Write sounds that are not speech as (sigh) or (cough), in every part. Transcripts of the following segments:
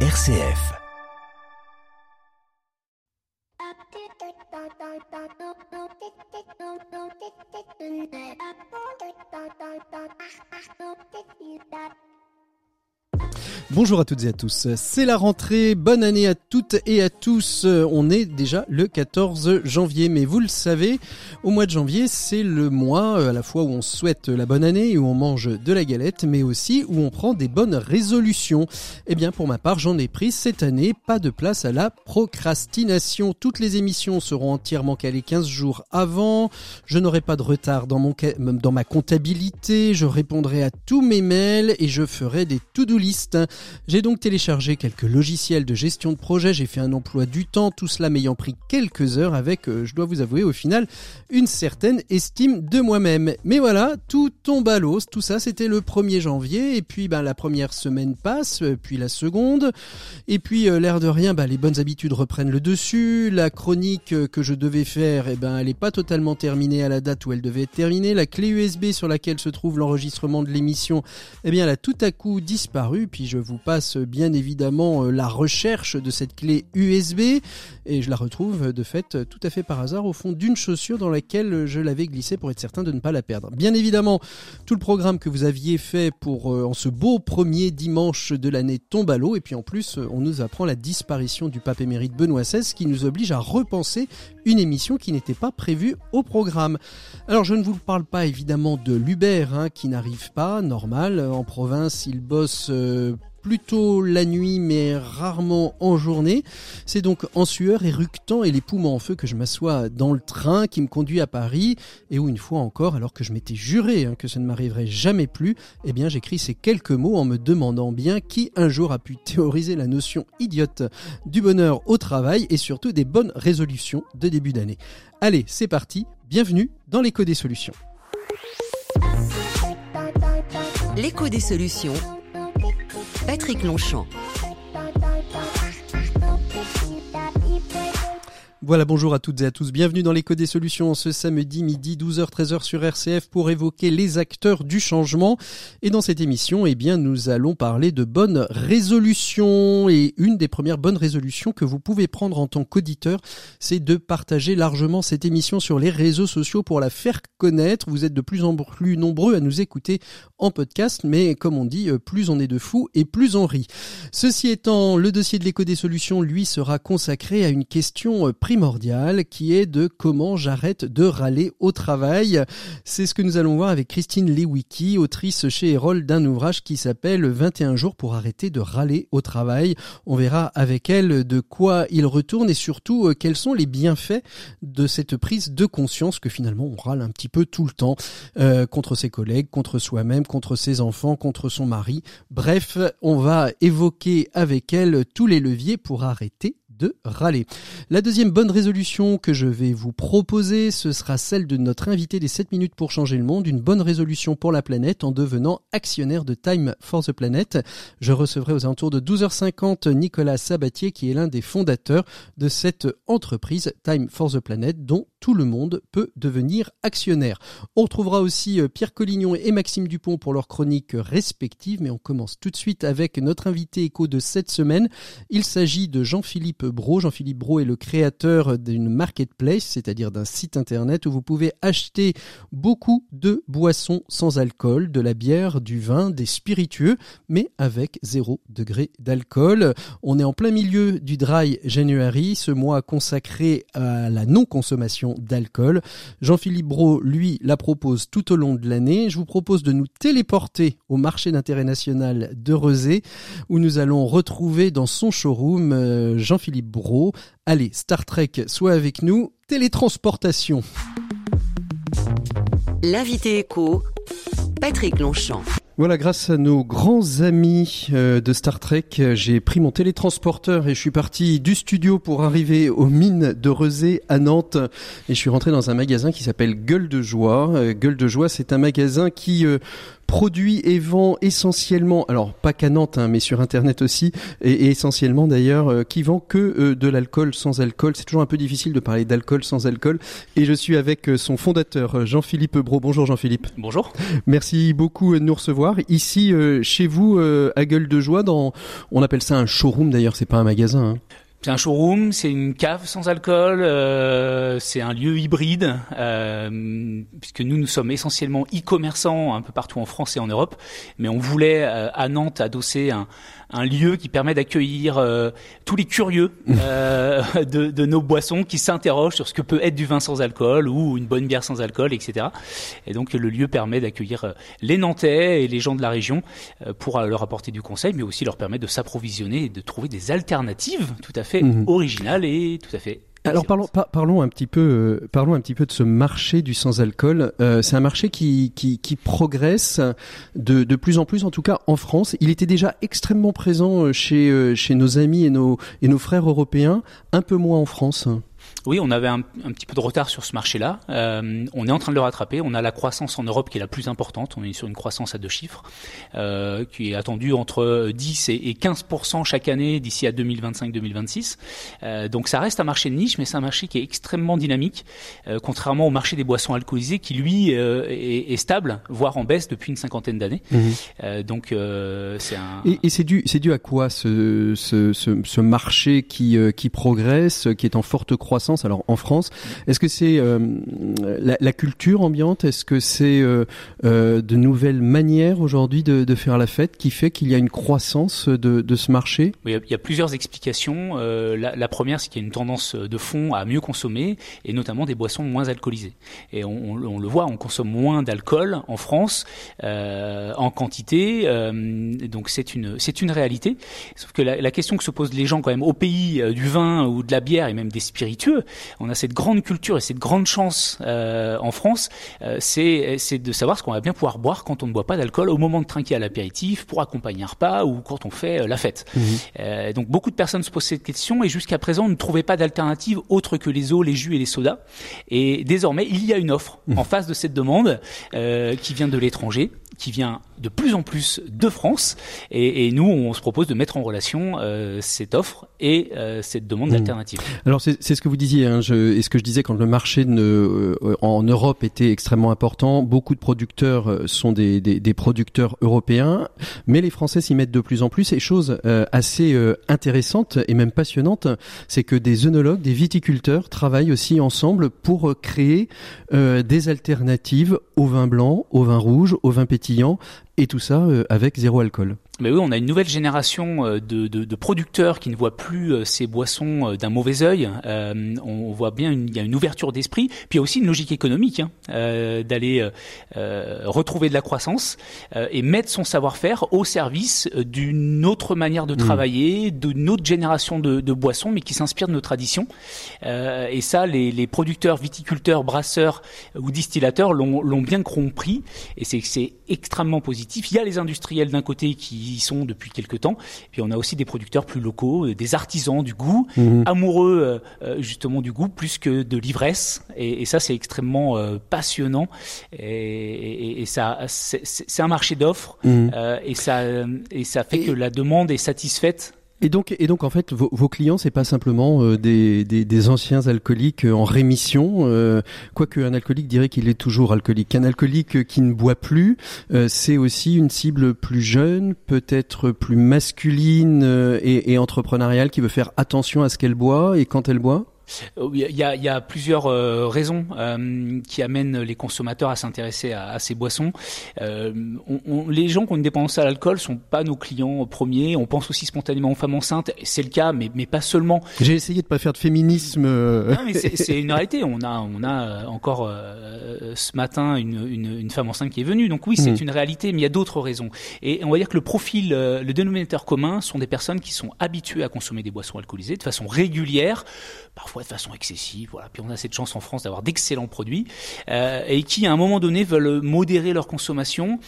RCF. Bonjour à toutes et à tous, c'est la rentrée, bonne année à toutes et à tous. On est déjà le 14 janvier, mais vous le savez, au mois de janvier, c'est le mois à la fois où on souhaite la bonne année et où on mange de la galette, mais aussi où on prend des bonnes résolutions. Eh bien, pour ma part, j'en ai pris cette année, pas de place à la procrastination. Toutes les émissions seront entièrement calées 15 jours avant, je n'aurai pas de retard dans, mon, dans ma comptabilité, je répondrai à tous mes mails et je ferai des to-do list. J'ai donc téléchargé quelques logiciels de gestion de projet, j'ai fait un emploi du temps, tout cela m'ayant pris quelques heures avec, euh, je dois vous avouer, au final, une certaine estime de moi-même. Mais voilà, tout tombe à l'os, tout ça c'était le 1er janvier, et puis ben, la première semaine passe, euh, puis la seconde, et puis euh, l'air de rien, ben, les bonnes habitudes reprennent le dessus, la chronique que je devais faire, eh ben, elle n'est pas totalement terminée à la date où elle devait être terminée, la clé USB sur laquelle se trouve l'enregistrement de l'émission, eh bien elle a tout à coup disparu, puis je vous passe bien évidemment euh, la recherche de cette clé USB et je la retrouve de fait tout à fait par hasard au fond d'une chaussure dans laquelle je l'avais glissée pour être certain de ne pas la perdre. Bien évidemment, tout le programme que vous aviez fait pour euh, en ce beau premier dimanche de l'année tombe à l'eau et puis en plus on nous apprend la disparition du pape émérite Benoît XVI qui nous oblige à repenser une émission qui n'était pas prévue au programme. Alors je ne vous parle pas évidemment de l'Uber hein, qui n'arrive pas, normal, en province il bosse euh, plutôt la nuit mais rarement en journée. C'est donc en sueur, éructant et les poumons en feu que je m'assois dans le train qui me conduit à Paris et où une fois encore, alors que je m'étais juré hein, que ça ne m'arriverait jamais plus, eh j'écris ces quelques mots en me demandant bien qui un jour a pu théoriser la notion idiote du bonheur au travail et surtout des bonnes résolutions de début d'année. Allez, c'est parti, bienvenue dans l'écho des solutions. L'écho des solutions Patrick Longchamp. Voilà, bonjour à toutes et à tous. Bienvenue dans l'écho des solutions ce samedi midi 12h-13h sur RCF pour évoquer les acteurs du changement. Et dans cette émission, eh bien, nous allons parler de bonnes résolutions. Et une des premières bonnes résolutions que vous pouvez prendre en tant qu'auditeur, c'est de partager largement cette émission sur les réseaux sociaux pour la faire connaître. Vous êtes de plus en plus nombreux à nous écouter en podcast, mais comme on dit, plus on est de fous et plus on rit. Ceci étant, le dossier de l'écho des solutions, lui, sera consacré à une question primordiale qui est de comment j'arrête de râler au travail. C'est ce que nous allons voir avec Christine Lewicki, autrice chez Erol d'un ouvrage qui s'appelle 21 jours pour arrêter de râler au travail. On verra avec elle de quoi il retourne et surtout euh, quels sont les bienfaits de cette prise de conscience que finalement on râle un petit peu tout le temps euh, contre ses collègues, contre soi-même, contre ses enfants, contre son mari. Bref, on va évoquer avec elle tous les leviers pour arrêter de râler. La deuxième bonne résolution que je vais vous proposer, ce sera celle de notre invité des 7 minutes pour changer le monde, une bonne résolution pour la planète en devenant actionnaire de Time for the Planet. Je recevrai aux alentours de 12h50 Nicolas Sabatier qui est l'un des fondateurs de cette entreprise Time for the Planet dont tout le monde peut devenir actionnaire. On retrouvera aussi euh, Pierre Collignon et Maxime Dupont pour leurs chroniques respectives, mais on commence tout de suite avec notre invité écho de cette semaine. Il s'agit de Jean-Philippe Bro. Jean-Philippe Bro est le créateur d'une marketplace, c'est-à-dire d'un site internet où vous pouvez acheter beaucoup de boissons sans alcool, de la bière, du vin, des spiritueux, mais avec zéro degré d'alcool. On est en plein milieu du Dry January, ce mois consacré à la non-consommation d'alcool. Jean-Philippe Bro, lui, la propose tout au long de l'année. Je vous propose de nous téléporter au marché d'intérêt national de Rezé, où nous allons retrouver dans son showroom euh, Jean-Philippe Bro. Allez, Star Trek, sois avec nous. Télétransportation. L'invité écho, Patrick Longchamp. Voilà, grâce à nos grands amis euh, de Star Trek, j'ai pris mon télétransporteur et je suis parti du studio pour arriver aux mines de Rezé à Nantes. Et je suis rentré dans un magasin qui s'appelle Gueule de Joie. Euh, Gueule de Joie, c'est un magasin qui euh, produit et vend essentiellement, alors pas qu'à Nantes, hein, mais sur Internet aussi, et, essentiellement d'ailleurs, euh, qui vend que euh, de l'alcool sans alcool. C'est toujours un peu difficile de parler d'alcool sans alcool. Et je suis avec euh, son fondateur, Jean-Philippe Bro. Bonjour Jean-Philippe. Bonjour. Merci beaucoup de nous recevoir. Ici, chez vous, à Gueule de Joie, dans, on appelle ça un showroom d'ailleurs, c'est pas un magasin. Hein. C'est un showroom, c'est une cave sans alcool, euh, c'est un lieu hybride, euh, puisque nous, nous sommes essentiellement e-commerçants un peu partout en France et en Europe, mais on voulait euh, à Nantes adosser un, un lieu qui permet d'accueillir euh, tous les curieux (laughs) euh, de, de, nos boissons qui s'interrogent sur ce que peut être du vin sans alcool ou une bonne bière sans alcool, etc. Et donc le lieu permet d'accueillir euh, les Nantais et les gens de la région pour leur apporter du conseil, mais aussi leur permet de s'approvisionner et de trouver des alternatives tout à fait mhm. originales et tout à fait alors parlons, parlons un petit peu, euh, parlons un petit peu de ce marché du sans-alcool. Euh, c'est un marché qui, qui, qui progresse de, de, plus en plus, en tout cas en France. Il était déjà extrêmement présent euh, chez, chez nos amis et nos, et nos frères européens, un peu moins en France. Oui, on avait un, petit peu de retard sur ce marché-là. Euh, on est en train de le rattraper. On a la croissance en Europe qui est la plus importante. On est sur une croissance à deux chiffres, euh, qui est attendue entre 10 et 15 chaque année d'ici à 2025-2026. Euh, donc ça reste un marché de niche, mais c'est un marché qui est extrêmement dynamique, euh, contrairement au marché des boissons alcoolisées, qui lui euh, est, est, stable, voire en baisse depuis une cinquantaine d'années. Mmh. Euh, donc c'est un. Et, et c'est dû, c'est dû à quoi ce, ce, ce, ce marché qui qui progresse, qui est en forte croissance alors en France, est-ce que c'est euh, la, culture ambiante Est-ce que c'est euh, euh, de nouvelles manières aujourd'hui de, faire la fête qui fait qu'il y a une croissance de, ce marché? Il y a plusieurs explications. La, première, c'est qu'il y a une tendance de fond à mieux consommer et notamment des boissons moins alcoolisées. Et on, le voit, on consomme moins d'alcool en France en quantité. donc c'est une c'est une réalité. Sauf que la, la, question que se posent les gens quand même au pays du vin ou de la bière et même des spiritueux, on a cette grande culture et cette grande chance euh, en France, euh, c'est de savoir ce qu'on va bien pouvoir boire quand on ne boit pas d'alcool au moment de trinquer à l'apéritif, pour accompagner un repas ou quand on fait euh, la fête. Mhm. donc beaucoup de personnes se posent cette question et jusqu'à présent on ne trouvait pas d'alternative autre que les eaux, les jus et les sodas. Et désormais il y a une offre mhm. en face de cette demande qui vient de l'étranger qui vient de plus en plus de France et, et nous on se propose de mettre en relation euh, cette offre et euh, cette demande mmh. d'alternative. Alors c'est ce que vous disiez hein, je, et ce que je disais quand le marché ne, euh, en Europe était extrêmement important. Beaucoup de producteurs euh, sont des, des, des producteurs européens, mais les Français s'y mettent de plus en plus. Et chose assez intéressante et même passionnante, c'est que des œnologues, des viticulteurs travaillent aussi ensemble pour créer des alternatives au vin blanc, au vin rouge, au vin pétillant et tout ça euh, avec zéro alcool. Mais oui, on a une nouvelle génération euh, de, de, de producteurs qui ne voient plus euh, ces boissons d'un mauvais œil. on voit bien il y a une ouverture d'esprit, puis il y a aussi une logique économique hein, d'aller retrouver de la croissance et mettre son savoir-faire au service d'une autre manière de mmh. travailler, d'une autre génération de, de, boissons, mais qui s'inspire de nos traditions. et ça, les, les, producteurs, viticulteurs, brasseurs ou distillateurs l'ont bien compris, et c'est extrêmement positif il y a les industriels d'un côté qui y sont depuis quelques temps, puis on a aussi des producteurs plus locaux, euh, des artisans du goût, mhm. amoureux euh, euh, justement du goût plus que de l'ivresse. Et, ça, c'est extrêmement passionnant. Et, ça, c'est un marché d'offres, mhm. et ça, et ça fait que la demande est satisfaite et donc, et donc en fait, vos, vos clients, c'est pas simplement euh, des, des, anciens alcooliques euh, en rémission, euh, quoique un alcoolique dirait qu'il est toujours alcoolique. Un alcoolique qui ne boit plus, euh, c'est aussi une cible plus jeune, peut-être plus masculine et, et entrepreneuriale, qui veut faire attention à ce qu'elle boit et quand elle boit. Euh, il y a, il y a plusieurs euh, raisons euh, qui amènent les consommateurs à s'intéresser à, à, ces boissons. Euh, on, on, les gens qui ont une dépendance à l'alcool sont pas nos clients premiers. On pense aussi spontanément aux femmes enceintes, c'est le cas, mais, mais pas seulement. J'ai essayé de pas faire de féminisme. Non, mais c'est une réalité. On a, on a encore ce matin une, une, une, femme enceinte qui est venue. Donc oui, c'est mmh. une réalité, mais il y a d'autres raisons. Et on va dire que le profil, le dénominateur commun, sont des personnes qui sont habituées à consommer des boissons alcoolisées de façon régulière, parfois de façon excessive. Voilà. Puis on a cette chance en France d'avoir d'excellents produits euh, et qui, à un moment donné, veulent modérer leur consommation.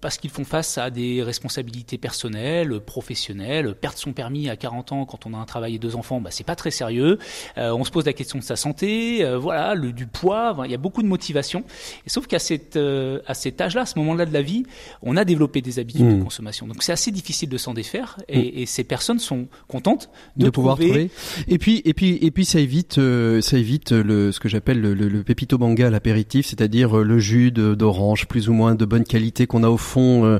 Parce qu'ils font face à des responsabilités personnelles, professionnelles. Perdre son permis à 40 ans quand on a un travail et deux enfants, bah, c'est pas très sérieux. Euh, on se pose la question de sa santé, euh, voilà, le, du poids. il y a beaucoup de motivation. Et sauf qu'à cette, euh, à cet âge-là, à ce moment-là de la vie, on a développé des habitudes de mmh. consommation. Donc c'est assez difficile de s'en défaire. Et, mmh. et, ces personnes sont contentes de, pouvoir trouver. Et puis, et puis, et puis, ça évite, ça évite le, ce que j'appelle le, le, le pépito manga, l'apéritif, c'est-à-dire le jus d'orange plus ou moins de bonne qualité qu'on a au fond euh,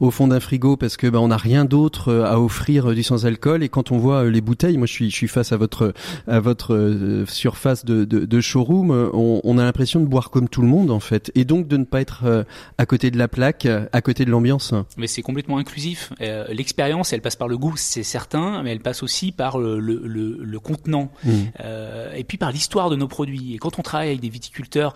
au fond d'un frigo parce que bah, on n'a rien d'autre euh, à offrir euh, du sans alcool et quand on voit les bouteilles moi je suis je suis face à votre à votre surface de, de, de showroom on, on a l'impression de boire comme tout le monde en fait. Et donc de ne pas être à côté de la plaque à côté de l'ambiance. Mais c'est complètement inclusif. L'expérience elle passe par le goût c'est certain mais elle passe aussi par le, le, le, contenant. Mmh. et puis par l'histoire de nos produits. Et quand on travaille avec des viticulteurs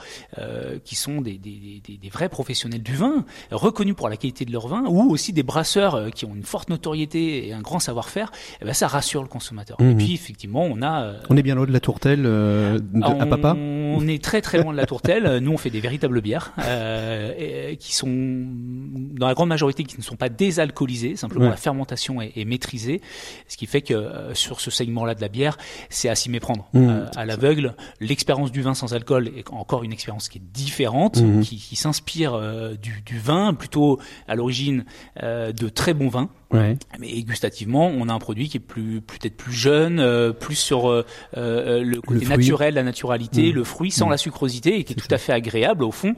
qui sont des, des, des, des vrais professionnels du vin reconnus pour la qualité de leur vin, ou aussi des brasseurs euh, qui ont une forte notoriété et un grand savoir-faire, eh ben ça rassure le consommateur. Et mmh. puis effectivement, on a. Euh, on est bien loin de la tourtelle euh, à papa. On est très très loin de la tourtelle. Nous, on fait des véritables bières euh, qui sont dans la grande majorité qui ne sont pas désalcoolisées. Simplement, la fermentation est, est, maîtrisée, ce qui fait que sur ce segment-là de la bière, c'est à s'y méprendre mmh. à l'aveugle. L'expérience du vin sans alcool est encore une expérience qui est différente, mmh. qui, qui s'inspire du, du, vin plutôt à l'origine euh, de très bons vins. Ouais. Mais gustativement, on a un produit qui est plus peut-être plus jeune, euh, plus sur euh, euh le côté naturel, la naturalité, mmh. le fruit sans mmh. la sucrosité et qui est tout à fait agréable au fond,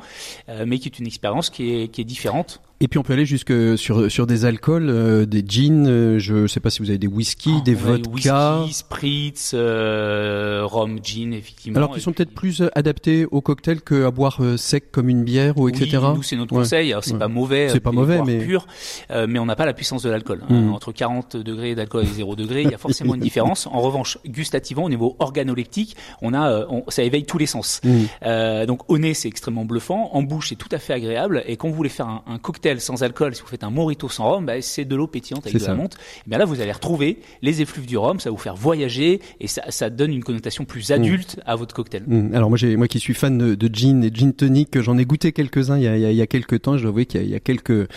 mais qui est une expérience qui est, qui est différente. Et puis on peut aller jusque sur sur des alcools, euh, des gins. Euh, je sais pas si vous avez des whisky, ah, des vodka, whisky, spritz, euh, rhum, gin, effectivement. Alors qu'ils sont peut-être plus adaptés au cocktail qu'à boire sec comme une bière ou etc. Nous c'est notre conseil. C'est pas mauvais, c'est pas mauvais, mais pur, mais on n'a pas la puissance de l'alcool. Hein. Hmm. Entre 40 degrés d'alcool et 0 degrés, il y a forcément une (laughs) différence. En revanche, gustativement, au niveau organoleptique, on a, on, ça éveille tous les sens. Hmm. donc au nez c'est extrêmement bluffant, en bouche c'est tout à fait agréable. Et quand vous voulez faire un, un cocktail sans alcool, si vous faites un morito sans rhum, bah, c'est de l'eau pétillante avec de la menthe. Et bien là, vous allez retrouver les effluves du rhum, ça va vous faire voyager et ça, ça donne une connotation plus adulte mm. à votre cocktail. Mm. Alors moi, moi qui suis fan de, de gin et gin tonic, j'en ai goûté quelques-uns il a, il y a, quelques temps. Je dois avouer qu'il y il y a quelques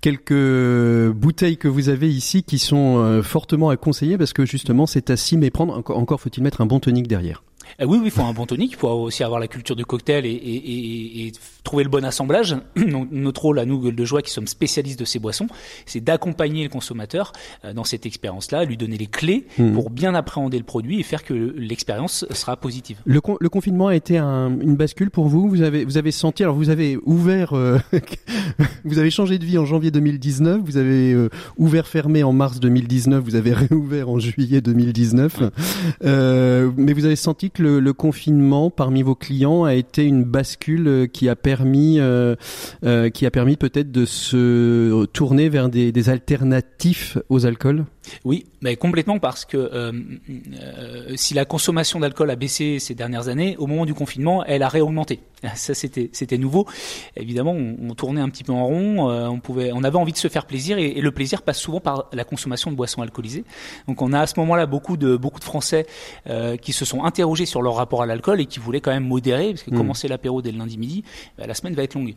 quelques bouteilles que vous avez ici qui sont euh, fortement à conseiller parce que justement, c'est à s'y méprendre. Encore, encore faut-il mettre un bon tonic derrière. Euh, oui, oui, il faut un bon tonique, il faut aussi avoir la culture du cocktail et, et, et, et trouver le bon assemblage. (clears throat) notre rôle à nous, Gueule de Joie, qui sommes spécialistes de ces boissons, c'est d'accompagner le consommateur euh, dans cette expérience-là, lui donner les clés hmm. pour bien appréhender le produit et faire que l'expérience sera positive. Le, le, confinement a été un, une bascule pour vous. Vous avez, vous avez senti, alors vous avez ouvert, euh, (laughs) vous avez changé de vie en janvier 2019, vous avez ouvert fermé en mars 2019, vous avez (laughs) réouvert en juillet 2019, mais vous avez senti que le, confinement parmi vos clients a été une bascule euh, qui a permis, euh, euh, qui a permis peut-être de se tourner vers des, des alternatifs aux alcools? Oui, mais complètement parce que euh, euh, si la consommation d'alcool a baissé ces dernières années, au moment du confinement, elle a réaugmenté. Ça, c'était c'était nouveau. Évidemment, on, on, tournait un petit peu en rond. Euh, on pouvait, on avait envie de se faire plaisir et, et, le plaisir passe souvent par la consommation de boissons alcoolisées. Donc, on a à ce moment-là beaucoup de beaucoup de Français euh, qui se sont interrogés sur leur rapport à l'alcool et qui voulaient quand même modérer, parce que mmh. commencer l'apéro dès le lundi midi, bah, la semaine va être longue.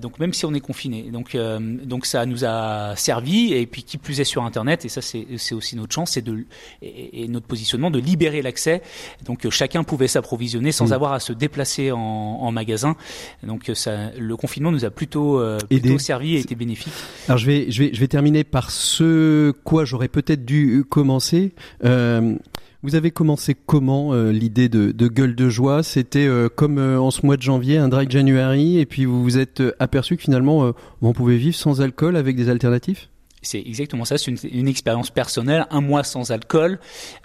donc, même si on est confiné, donc donc ça nous a servi et puis qui plus est sur Internet, et ça c'est aussi notre chance, c'est de et, notre positionnement de libérer l'accès. Donc euh, chacun pouvait s'approvisionner sans mm. avoir à se déplacer en, en magasin. Donc euh, ça, le confinement nous a plutôt, euh, plutôt servi et été bénéfique. Alors je vais je vais je vais terminer par ce quoi j'aurais peut-être dû commencer. Euh, vous avez commencé comment l'idée de, de, gueule de joie? C'était comme en ce mois de janvier, un dry January, et puis vous vous êtes aperçu que finalement on pouvait vivre sans alcool avec des alternatives? C'est exactement ça, c'est une, une, expérience personnelle, un mois sans alcool,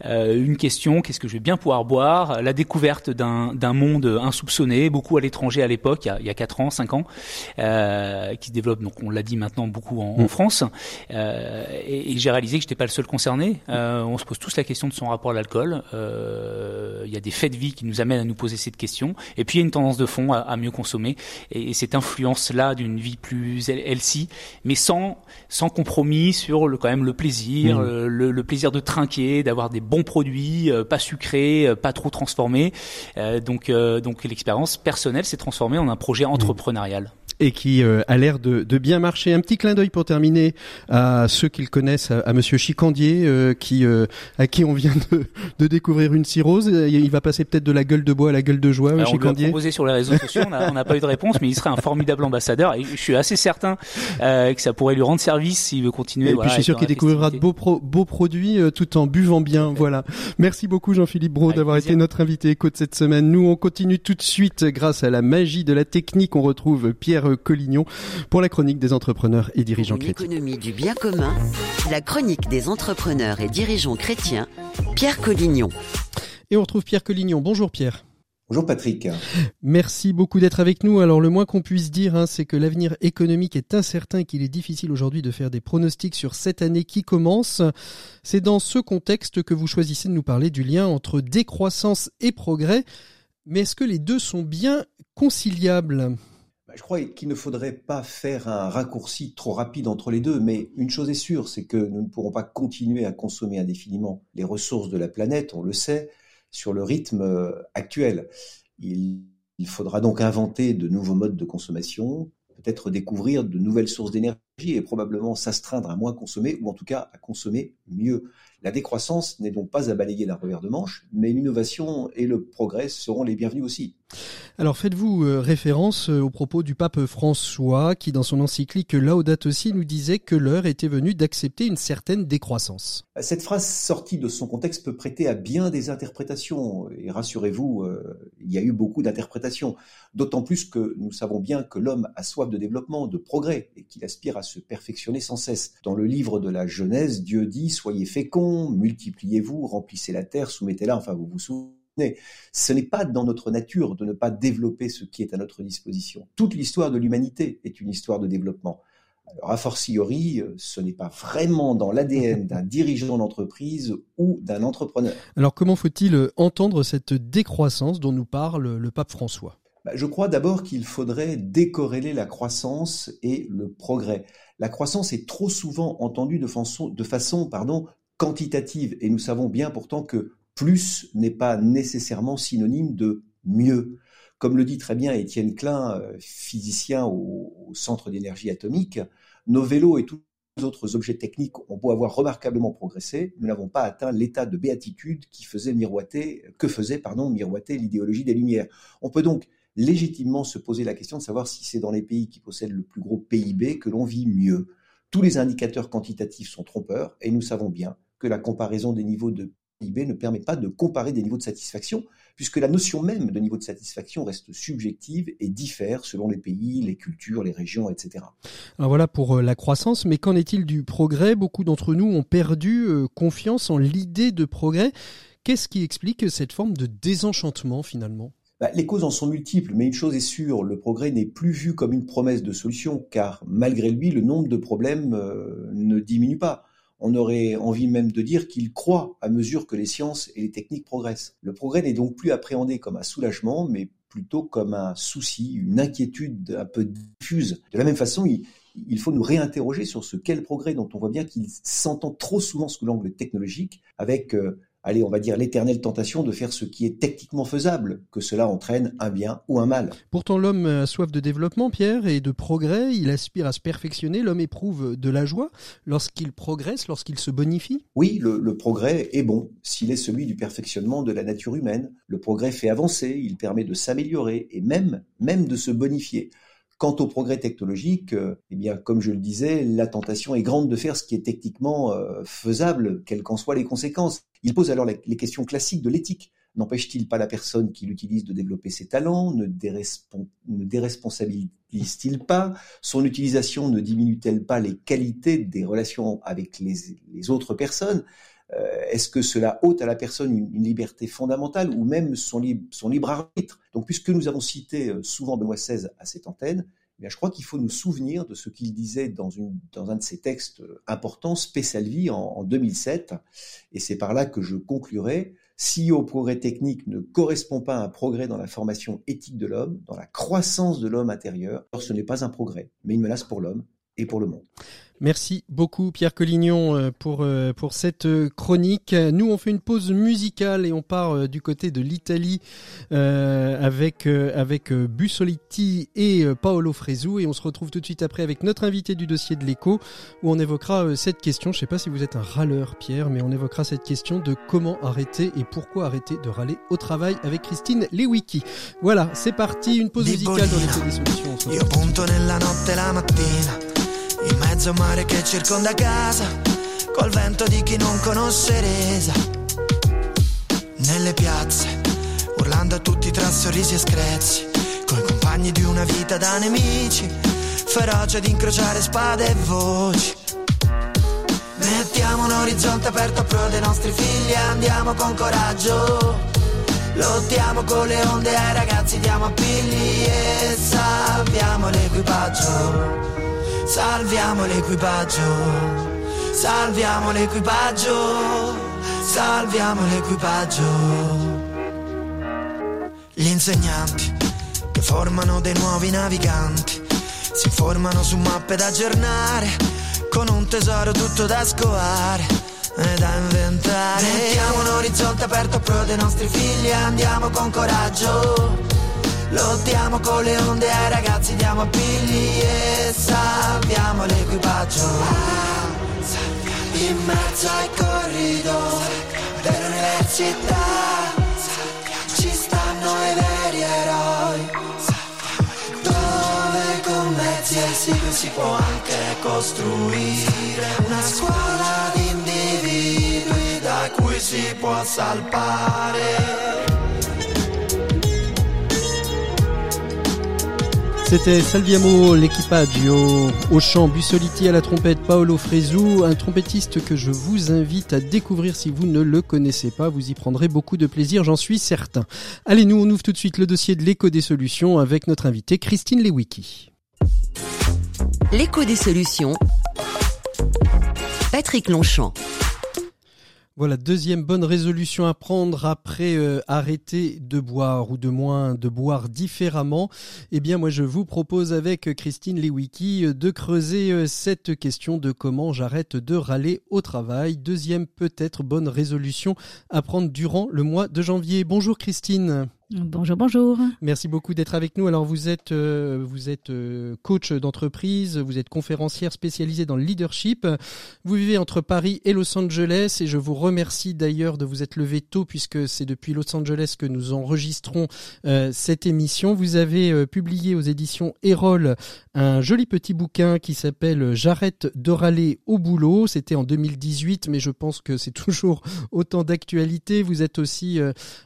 euh, une question, qu'est-ce que je vais bien pouvoir boire, la découverte d'un monde insoupçonné, beaucoup à l'étranger à l'époque, il, y a 4 ans, 5 ans, euh, qui se développe, donc on l'a dit maintenant, beaucoup en, en mm. France, euh, et, et j'ai réalisé que j'étais pas le seul concerné, euh, on se pose tous la question de son rapport à l'alcool, euh, il y a des faits de vie qui nous amènent à nous poser cette question, et puis il y a une tendance de fond à, à mieux consommer, et, et cette influence-là d'une vie plus healthy, mais sans, sans compromis sur le, quand même le plaisir, mmh. le, le, plaisir de trinquer, d'avoir des bons produits, euh, pas sucrés, euh, pas trop transformés. Euh, donc, donc l'expérience personnelle s'est transformée en un projet mmh. Et qui euh, a l'air de, de, bien marcher. Un petit clin d'œil pour terminer à ceux qui le connaissent, à, Monsieur Chicandier, euh, qui euh, à qui on vient de, de, découvrir une cirrhose. Il va passer peut-être de la gueule de bois à la gueule de joie. Alors, Chicandier. On l'a proposé sur les réseaux sociaux, on n'a pas eu de réponse, mais il serait un formidable ambassadeur. Et je suis assez certain que ça pourrait lui rendre service s'il veut continuer. Et puis je suis sûr qu'il découvrira de beaux, beaux produits tout en buvant bien. Voilà. Merci beaucoup Jean-Philippe Brault d'avoir été notre invité éco de cette semaine. Nous on continue tout de suite grâce à la magie de la technique. On retrouve Pierre Collignon pour la chronique des entrepreneurs et dirigeants chrétiens. L'économie du bien commun, la chronique des entrepreneurs et dirigeants chrétiens, Pierre Collignon. Et on retrouve Pierre Collignon. Bonjour Pierre. Bonjour Patrick. Merci beaucoup d'être avec nous. Alors le moins qu'on puisse dire, hein, c'est que l'avenir économique est incertain et qu'il est difficile aujourd'hui de faire des pronostics sur cette année qui commence. C'est dans ce contexte que vous choisissez de nous parler du lien entre décroissance et progrès. Mais est-ce que les deux sont bien conciliables? Je crois qu'il ne faudrait pas faire un raccourci trop rapide entre les deux, mais une chose est sûre, c'est que nous ne pourrons pas continuer à consommer indéfiniment les ressources de la planète, on le sait, sur le rythme euh, actuel. Il, faudra donc inventer de nouveaux modes de consommation, peut-être découvrir de nouvelles sources d'énergie et probablement s'astreindre à moins consommer, ou en tout cas à consommer mieux. La décroissance n'est donc pas à balayer d'un revers de manche, mais l'innovation et le progrès seront les bienvenus aussi. Alors faites-vous euh, référence euh, au propos du pape François qui dans son encyclique Laudato Si nous disait que l'heure était venue d'accepter une certaine décroissance. Cette phrase sortie de son contexte peut prêter à bien des interprétations et rassurez-vous, euh, il y a eu beaucoup d'interprétations, d'autant plus que nous savons bien que l'homme a soif de développement, de progrès et qu'il aspire à se perfectionner sans cesse. Dans le livre de la Genèse, Dieu dit soyez féconds, multipliez-vous, remplissez la terre, soumettez-la, enfin vous vous souvenez ce n'est pas dans notre nature de ne pas développer ce qui est à notre disposition. Toute l'histoire de l'humanité est une histoire de développement. Alors, a fortiori, ce n'est pas vraiment dans l'ADN d'un (laughs) dirigeant d'entreprise ou d'un entrepreneur. Alors, comment faut-il entendre cette décroissance dont nous parle le pape François? Bah, Je crois d'abord qu'il faudrait décorréler la croissance et le progrès. La croissance est trop souvent entendue de façon, de façon pardon, quantitative et nous savons bien pourtant que plus n'est pas nécessairement synonyme de mieux. Comme le dit très bien Étienne Klein, euh, physicien au, Centre d'énergie atomique, nos vélos et tous les autres objets techniques ont beau avoir remarquablement progressé, nous n'avons pas atteint l'état de béatitude qui faisait miroiter, que faisait pardon, miroiter l'idéologie des Lumières. On peut donc légitimement se poser la question de savoir si c'est dans les pays qui possèdent le plus gros PIB que l'on vit mieux. Tous les indicateurs quantitatifs sont trompeurs et nous savons bien que la comparaison des niveaux de PIB ne permet pas de comparer des niveaux de satisfaction, puisque la notion même de niveau de satisfaction reste subjective et diffère selon les pays, les cultures, les régions, etc. Alors voilà pour euh, la croissance, mais qu'en est-il du progrès? Beaucoup d'entre nous ont perdu euh, confiance en l'idée de progrès. Qu'est-ce qui explique cette forme de désenchantement finalement? Bah, les causes en sont multiples, mais une chose est sûre, le progrès n'est plus vu comme une promesse de solution, car malgré lui, le nombre de problèmes euh, ne diminue pas on aurait envie même de dire qu'il croît à mesure que les sciences et les techniques progressent. Le progrès n'est donc plus appréhendé comme un soulagement, mais plutôt comme un souci, une inquiétude un peu diffuse. De la même façon, il, faut nous réinterroger sur ce qu'est le progrès, dont on voit bien qu'il s'entend trop souvent sous l'angle technologique, avec euh, allez, on va dire, l'éternelle tentation de faire ce qui est techniquement faisable, que cela entraîne un bien ou un mal. Pourtant, l'homme a soif de développement, Pierre, et de progrès, il aspire à se perfectionner, l'homme éprouve de la joie lorsqu'il progresse, lorsqu'il se bonifie Oui, le, le progrès est bon, s'il est celui du perfectionnement de la nature humaine. Le progrès fait avancer, il permet de s'améliorer et même, même de se bonifier. Quant au progrès technologique, euh, eh bien, comme je le disais, la tentation est grande de faire ce qui est techniquement euh, faisable, quelles qu'en soient les conséquences. Il pose alors les, questions classiques de l'éthique. N'empêche-t-il pas la personne qui l'utilise de développer ses talents? Ne, déresponsabilise-t-il pas? Son utilisation ne diminue-t-elle pas les qualités des relations avec les autres personnes? Est-ce que cela ôte à la personne une, liberté fondamentale ou même son, libre arbitre? Donc, puisque nous avons cité euh, souvent Benoît XVI à cette antenne, eh je crois qu'il faut nous souvenir de ce qu'il disait dans, un de ses textes euh, importants, Spécial en, en 2007, et c'est par là que je conclurai. Si au progrès technique ne correspond pas un progrès dans la formation éthique de l'homme, dans la croissance de l'homme intérieur, alors ce n'est pas un progrès, mais une menace pour l'homme et pour le monde. Merci beaucoup Pierre Collignon euh, pour euh, pour cette euh, chronique. Nous on fait une pause musicale et on part du côté de l'Italie avec avec Bussoliti et Paolo Fresu et on se retrouve tout de suite après avec notre invité du dossier de l'écho où on évoquera cette question. Je sais pas si vous êtes un râleur Pierre, mais on évoquera cette question de comment arrêter et pourquoi arrêter de râler au travail avec Christine Lewicki. Voilà, c'est parti, une pause musicale dans l'écho des solutions. In mezzo al mare che circonda casa, col vento di chi non conosce resa. Nelle piazze, urlando a tutti tra sorrisi e screzi, coi compagni di una vita da nemici, feroce di incrociare spade e voci. Mettiamo un orizzonte aperto a pro dei nostri figli e andiamo con coraggio. Lottiamo con le onde ai ragazzi, diamo appigli e salviamo l'equipaggio. Salviamo l'equipaggio, salviamo l'equipaggio, salviamo l'equipaggio. Gli insegnanti che formano dei nuovi naviganti si formano su mappe da aggiornare con un tesoro tutto da scovare e da inventare. Mettiamo un orizzonte aperto a pro dei nostri figli e andiamo con coraggio Lottiamo con le onde ai ragazzi, diamo appigli e salviamo l'equipaggio. In mezzo ai corridoi dell'università ci stanno i veri eroi. Dove con mezzi e sigli si può anche costruire una scuola di individui da cui si può salpare. C'était Salviamo l'Equipaggio au chant, Bussoliti à la trompette, Paolo Fresu, un trompettiste que je vous invite à découvrir si vous ne le connaissez pas. Vous y prendrez beaucoup de plaisir, j'en suis certain. Allez, nous on ouvre tout de suite le dossier de l'écho des solutions avec notre invitée Christine Lewicki. L'écho des solutions. Patrick Longchamp. Voilà, deuxième bonne résolution à prendre après euh, arrêter de boire ou de moins de boire différemment. Eh bien, moi, je vous propose avec Christine Lewicki euh, de creuser euh, cette question de comment j'arrête de râler au travail. Deuxième peut-être bonne résolution à prendre durant le mois de janvier. Bonjour Christine. Bonjour, bonjour. Merci beaucoup d'être avec nous. Alors vous êtes euh, vous êtes euh, coach d'entreprise, vous êtes conférencière spécialisée dans le leadership. Vous vivez entre Paris et Los Angeles et je vous remercie d'ailleurs de vous être levé tôt puisque c'est depuis Los Angeles que nous enregistrons euh, cette émission. Vous avez publié aux éditions Erol un joli petit bouquin qui s'appelle J'arrête de râler au boulot. C'était en 2018 mais je pense que c'est (laughs) toujours autant d'actualité. Vous êtes aussi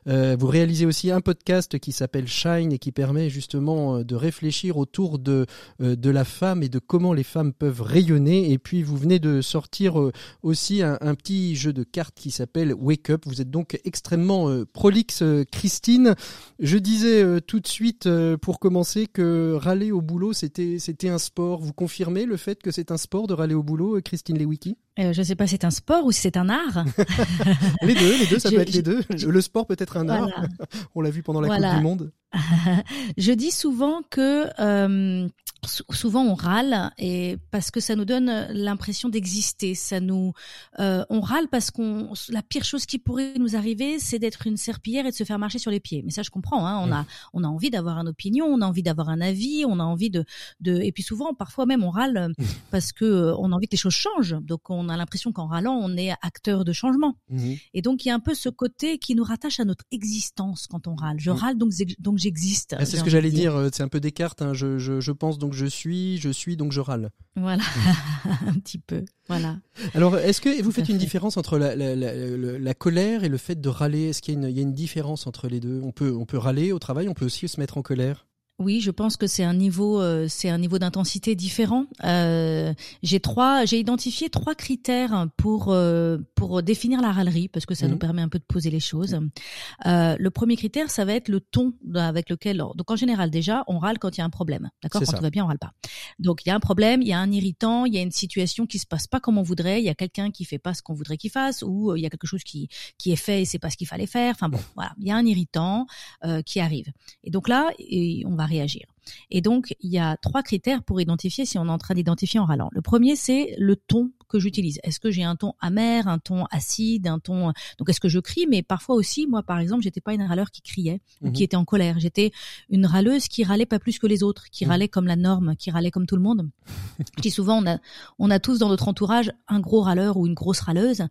vous réalisez aussi un podcast qui s'appelle Shine et qui permet justement euh, de réfléchir autour de, euh, de la femme et de comment les femmes peuvent rayonner. Et puis vous venez de sortir euh, aussi un, petit jeu de cartes qui s'appelle Wake Up. Vous êtes donc extrêmement prolixe, Christine. Je disais tout de suite pour commencer que râler au boulot, c'était un sport. Vous confirmez le fait que c'est un sport de râler au boulot, Christine Lewicki euh, je ne sais pas si c'est un sport ou si c'est un art. (laughs) les deux, les deux, ça peut être les deux. Le sport peut être un art. (laughs) On l'a vu pendant la Coupe du Monde. (laughs) je dis souvent que euh, souvent on râle et parce que ça nous donne l'impression d'exister. Ça nous, euh, on râle parce qu'on la pire chose qui pourrait nous arriver, c'est d'être une serpillière et de se faire marcher sur les pieds. Mais ça, je comprends. Hein, on a, on a envie d'avoir une opinion, on a envie d'avoir un avis, on a envie de, de, et puis souvent, parfois même, on râle parce que euh, on a envie que les choses changent. Donc, on a l'impression qu'en râlant, on est acteur de changement. Mmh et donc, il y a un peu ce côté qui nous rattache à notre existence quand on râle. Je mmh. râle donc, donc j'existe. Ah, c'est ce que j'allais dire. Euh, c'est un peu Descartes. Hein. Je, je, je pense donc je suis, je suis donc je râle. Voilà, (laughs) un petit peu. Voilà. Alors, est-ce que vous faites une différence entre la, la, la, la, colère et le fait de râler? Est-ce qu'il y, y, a une différence entre les deux? On peut, on peut râler au travail, on peut aussi se mettre en colère? Oui, je pense que c'est un niveau, euh, c'est un niveau d'intensité différent. Euh, j'ai trois, j'ai identifié trois critères pour euh, pour définir la râlerie parce que ça nous mhm. permet un peu de poser les choses. Euh, le premier critère, ça va être le ton avec lequel. Donc en général, déjà, on râle quand il y a un problème. D'accord, quand tout va bien, on râle pas. Donc il y a un problème, il y a un irritant, il y a une situation qui se passe pas comme on voudrait, il y a quelqu'un qui fait pas ce qu'on voudrait qu'il fasse ou il y a quelque chose qui qui est fait et c'est pas ce qu'il fallait faire. Enfin bon, voilà, il y a un irritant qui arrive. Et donc là, on va réagir. Et donc, il y a trois critères pour identifier si on est en train d'identifier en râlant. Le premier, c'est le ton que j'utilise. Est-ce que j'ai un ton amer, un ton acide, un ton donc est-ce que je crie? Mais parfois aussi, moi par exemple, j'étais pas une râleur qui criait ou Mhm. qui était en colère. J'étais une râleuse qui râlait pas plus que les autres, qui Mhm. râlait comme la norme, qui râlait comme tout le monde. (laughs) Je dis souvent, on a on a tous dans notre entourage un gros râleur ou une grosse râleuse.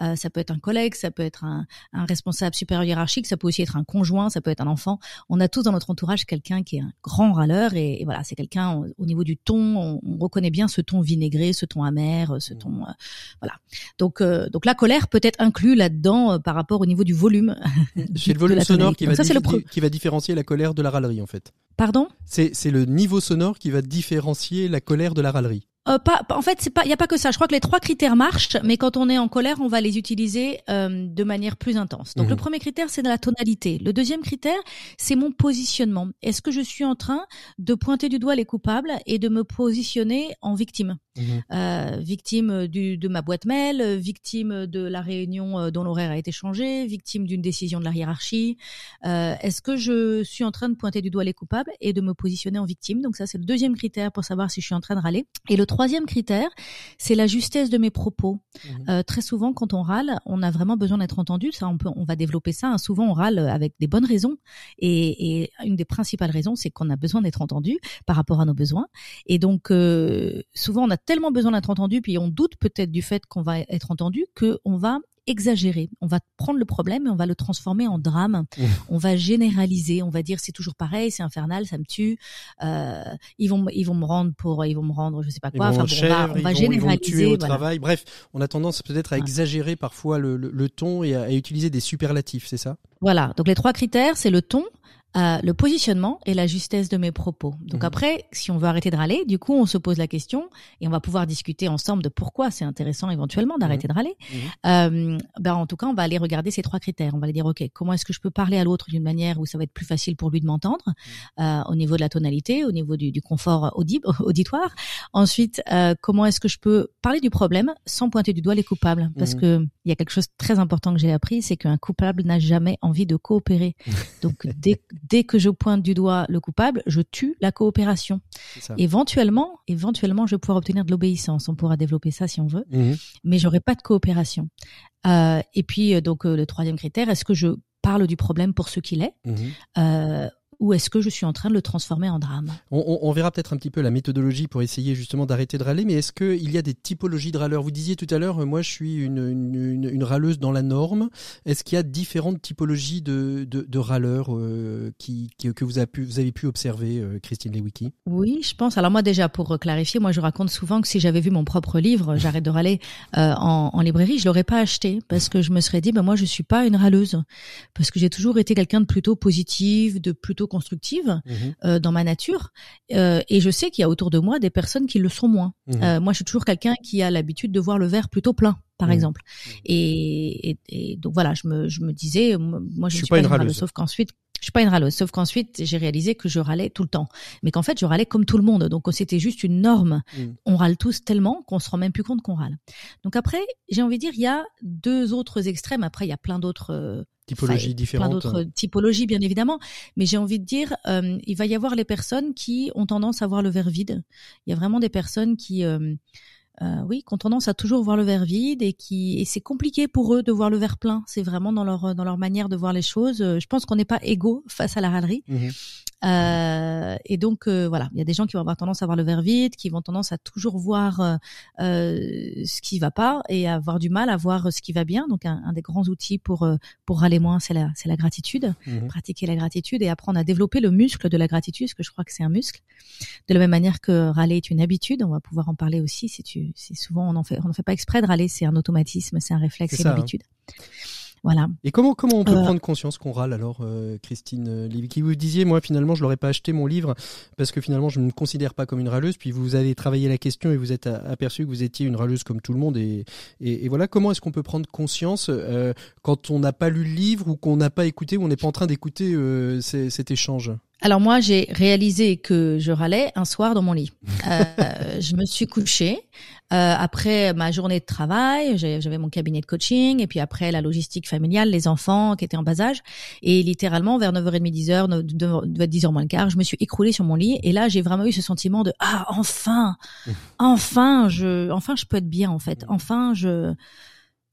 Euh, ça peut être un collègue, ça peut être un, un responsable supérieur hiérarchique, ça peut aussi être un conjoint, ça peut être un enfant. On a tous dans notre entourage quelqu'un qui est un grand râleur et, et voilà, c'est quelqu'un au, au niveau du ton, on, on reconnaît bien ce ton vinaigré, ce ton amer, ce ton euh, voilà. Donc euh, donc la colère peut être inclus là-dedans euh, par rapport au niveau du volume. (laughs) C'est le volume sonore qui va, ça, le qui va différencier la colère de la râlerie en fait. Pardon? C'est c'est le niveau sonore qui va différencier la colère de la râlerie. Euh, pas, en fait, c'est pas, il y a pas que ça. Je crois que les trois critères marchent, mais quand on est en colère, on va les utiliser euh, de manière plus intense. Donc Mhm. le premier critère, c'est de la tonalité. Le deuxième critère, c'est mon positionnement. Est-ce que je suis en train de pointer du doigt les coupables et de me positionner en victime Mhm. euh, victime du, de ma boîte mail, euh, victime de la réunion euh, dont l'horaire a été changé, victime d'une décision de la hiérarchie. Euh, Est-ce que je suis en train de pointer du doigt les coupables et de me positionner en victime? Donc ça, c'est le deuxième critère pour savoir si je suis en train de râler. Et le troisième critère, c'est la justesse de mes propos. Mhm. Euh, très souvent, quand on râle, on a vraiment besoin d'être entendu. Ça, on peut, on va développer ça. hein. Souvent, on râle avec des bonnes raisons, et, et une des principales raisons, c'est qu'on a besoin d'être entendu par rapport à nos besoins. Et donc, euh, souvent, on a tellement besoin d'être entendu, puis on doute peut-être du fait qu'on va être entendu, que on va exagérer. On va prendre le problème et on va le transformer en drame. Mmh. On va généraliser. On va dire c'est toujours pareil, c'est infernal, ça me tue. Euh, ils vont, ils vont me rendre pour, ils vont me rendre, je sais pas quoi. Enfin, en bon, on va, on ils va vont- généraliser. tuer au voilà. travail. Bref, on a tendance peut-être à Ouais. exagérer parfois le, le- le ton et à, à utiliser des superlatifs, c'est ça? Voilà, donc les trois critères, c'est le ton, euh, le positionnement et la justesse de mes propos. Donc Mhm. après, si on veut arrêter de râler, du coup, on se pose la question et on va pouvoir discuter ensemble de pourquoi c'est intéressant éventuellement d'arrêter de râler. Euh, ben en tout cas, on va aller regarder ces trois critères. On va aller dire, ok, comment est-ce que je peux parler à l'autre d'une manière où ça va être plus facile pour lui de m'entendre, euh, au niveau de la tonalité, au niveau du, du confort audible, (laughs) auditoire. Ensuite, euh, comment est-ce que je peux parler du problème sans pointer du doigt les coupables, parce Mhm. que il y a quelque chose de très important que j'ai appris, c'est qu'un coupable n'a jamais envie de coopérer. (laughs) Donc dès, dès que je pointe du doigt le coupable, je tue la coopération. Éventuellement, éventuellement, je vais pouvoir obtenir de l'obéissance. On pourra développer ça si on veut, Mhm. mais j'aurai pas de coopération. Euh, et puis euh, donc euh, le troisième critère, est-ce que je parle du problème pour ce qu'il est, Mhm. euh, ou est-ce que je suis en train de le transformer en drame? On, on- on verra peut-être un petit peu la méthodologie pour essayer justement d'arrêter de râler, mais est-ce qu'il y a des typologies de râleurs? Vous disiez tout à l'heure, euh, moi je suis une, une, une- une râleuse dans la norme. Est-ce qu'il y a différentes typologies de, de, de râleurs euh, qui, qui- que vous avez pu, vous avez pu observer, euh, Christine Lewicki Oui, je pense. Alors moi déjà pour clarifier, moi je raconte souvent que si j'avais vu mon propre livre, (laughs) j'arrête de râler euh, en, en librairie, je l'aurais pas acheté parce que je me serais dit, ben moi je suis pas une râleuse parce que j'ai toujours été quelqu'un de plutôt positive, de plutôt constructive euh, dans ma nature, Euh, et je sais qu'il y a autour de moi des personnes qui le sont moins. Mhm. Euh, moi je suis toujours quelqu'un qui a l'habitude de voir le verre plutôt plein. Par Mhm. exemple, et, et, et donc voilà, je me, je me disais, moi je, ne suis pas une râleuse, râleuse. sauf qu'ensuite, je suis pas une râleuse, sauf qu'ensuite j'ai réalisé que je râlais tout le temps, mais qu'en fait je râlais comme tout le monde, donc c'était juste une norme. Mhm. On râle tous tellement qu'on se rend même plus compte qu'on râle. Donc après, j'ai envie de dire, il y a deux autres extrêmes. Après, il y a plein d'autres Typologies différentes. Plein d'autres typologies, bien évidemment. Mais j'ai envie de dire, euh, il va y avoir les personnes qui ont tendance à voir le verre vide. Il y a vraiment des personnes qui, euh, euh, oui, qui ont tendance à toujours voir le verre vide et qui, et c'est compliqué pour eux de voir le verre plein. C'est vraiment dans leur dans leur manière de voir les choses. Euh, Je pense qu'on n'est pas égaux face à la râlerie. Mhm. Euh, et donc euh, voilà, il y a des gens qui vont avoir tendance à voir le verre vide, qui vont tendance à toujours voir euh, euh, ce qui va pas et à avoir du mal à voir ce qui va bien. Donc un, un des grands outils pour euh, pour râler moins, c'est la c'est la gratitude, Mhm. pratiquer la gratitude et apprendre à développer le muscle de la gratitude, parce que je crois que c'est un muscle. De la même manière que râler est une habitude, on va pouvoir en parler aussi. Si tu, si souvent on en fait, on en fait pas exprès de râler, c'est un automatisme, c'est un réflexe, C'est une hein. Voilà. Et comment comment on peut Euh, prendre conscience qu'on râle alors, euh, Christine Lewicki Vous disiez, moi finalement je l'aurais pas acheté mon livre parce que finalement je ne me considère pas comme une râleuse. Puis vous avez travaillé la question et vous êtes aperçu que vous étiez une râleuse comme tout le monde. Et, et, et voilà, comment est-ce qu'on peut prendre conscience euh, quand on n'a pas lu le livre ou qu'on n'a pas écouté ou on n'est pas en train d'écouter euh, cet échange? Alors moi, j'ai réalisé que je râlais un soir dans mon lit. Euh, (laughs) je me suis couchée. Euh, après ma journée de travail, j'avais mon cabinet de coaching et puis après la logistique familiale, les enfants qui étaient en bas âge. Et littéralement, vers 9h30, 10h, 10h moins le quart, je me suis écroulée sur mon lit. Et là, j'ai vraiment eu ce sentiment de « Ah, enfin Enfin, je, enfin, je peux être bien en fait. Enfin, je... »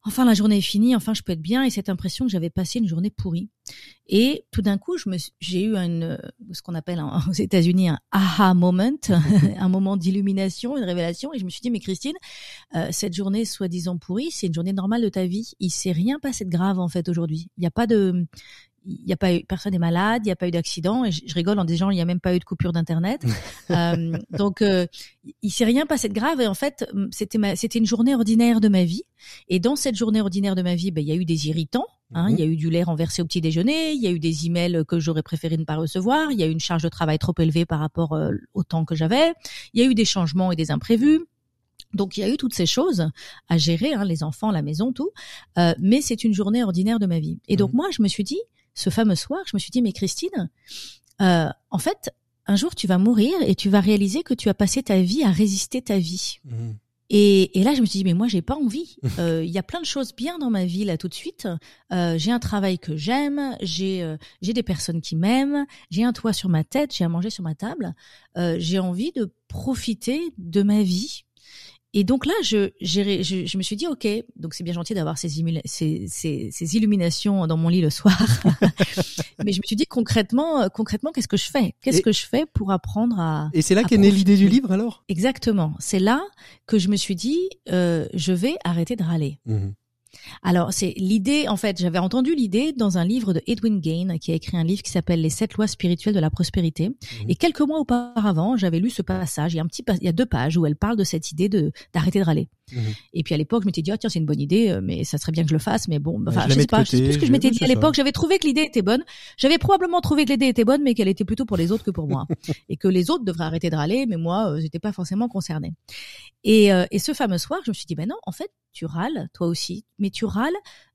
enfin la journée est finie, enfin je peux être bien et cette impression que j'avais passé une journée pourrie. Et tout d'un coup, j'ai eu une, ce qu'on appelle (laughs) aux États-Unis un aha moment, (laughs) un moment d'illumination, une révélation, et je me suis dit mais Christine, euh, cette journée soi-disant pourrie, c'est une journée normale de ta vie. Il s'est rien passé de grave en fait aujourd'hui. Il n'y a pas de, il y a pas eu personne n'est malade, il n'y a pas eu d'accident et je, rigole en disant il n'y a même pas eu de coupure d'internet. (laughs) euh, donc euh, il s'est rien passé de grave et en fait c'était c'était une journée ordinaire de ma vie et dans cette journée ordinaire de ma vie ben il y a eu des irritants Hein, Il y a eu du lait renversé au petit déjeuner, il y a eu des emails que j'aurais préféré ne pas recevoir, il y a eu une charge de travail trop élevée par rapport euh, au temps que j'avais, il y a eu des changements et des imprévus. Donc il y a eu toutes ces choses à gérer, hein, les enfants, la maison, tout. Euh, mais c'est une journée ordinaire de ma vie. Et donc mmh. moi, je me suis dit, ce fameux soir, je me suis dit, mais Christine, euh, en fait, un jour tu vas mourir et tu vas réaliser que tu as passé ta vie à résister ta vie. Mmh. Et, et, là, je me suis dit, mais moi, j'ai pas envie. (laughs) Euh, il y a plein de choses bien dans ma vie là tout de suite. Euh, j'ai un travail que j'aime, j'ai euh, j'ai des personnes qui m'aiment, j'ai un toit sur ma tête, j'ai à manger sur ma table. Euh, j'ai envie de profiter de ma vie et donc là, je, je, je, me suis dit, ok, donc c'est bien gentil d'avoir ces, ces, ces, ces, illuminations dans mon lit le soir, (laughs) mais je me suis dit concrètement, euh, concrètement, qu'est-ce que je fais? Qu'est-ce que je fais pour apprendre à Et c'est là qu'est née l'idée du livre alors? Exactement. C'est là que je me suis dit, euh, je vais arrêter de râler. Mmh alors, c'est l'idée, en fait, j'avais entendu l'idée dans un livre de Edwin Gain, qui a écrit un livre qui s'appelle Les sept lois spirituelles de la prospérité. Mhm. Et quelques mois auparavant, j'avais lu ce passage. Il y a un petit, il y a deux pages où elle parle de cette idée de d'arrêter de râler. Mhm. Et puis à l'époque, je m'étais dit, ah, tiens, c'est une bonne idée, euh, mais ça serait bien que je le fasse. Mais bon, enfin, je, sais pas, je sais plus ce que je m'étais dit à l'époque. J'avais trouvé que l'idée était bonne. J'avais probablement trouvé que l'idée était bonne, mais qu'elle était plutôt pour les autres que pour moi. (laughs) et que les autres devraient arrêter de râler, mais moi, euh, j'étais pas forcément concernée. Et, euh, et ce fameux soir, je me suis dit, ben non, en fait, tu râles, toi aussi, mais tu râles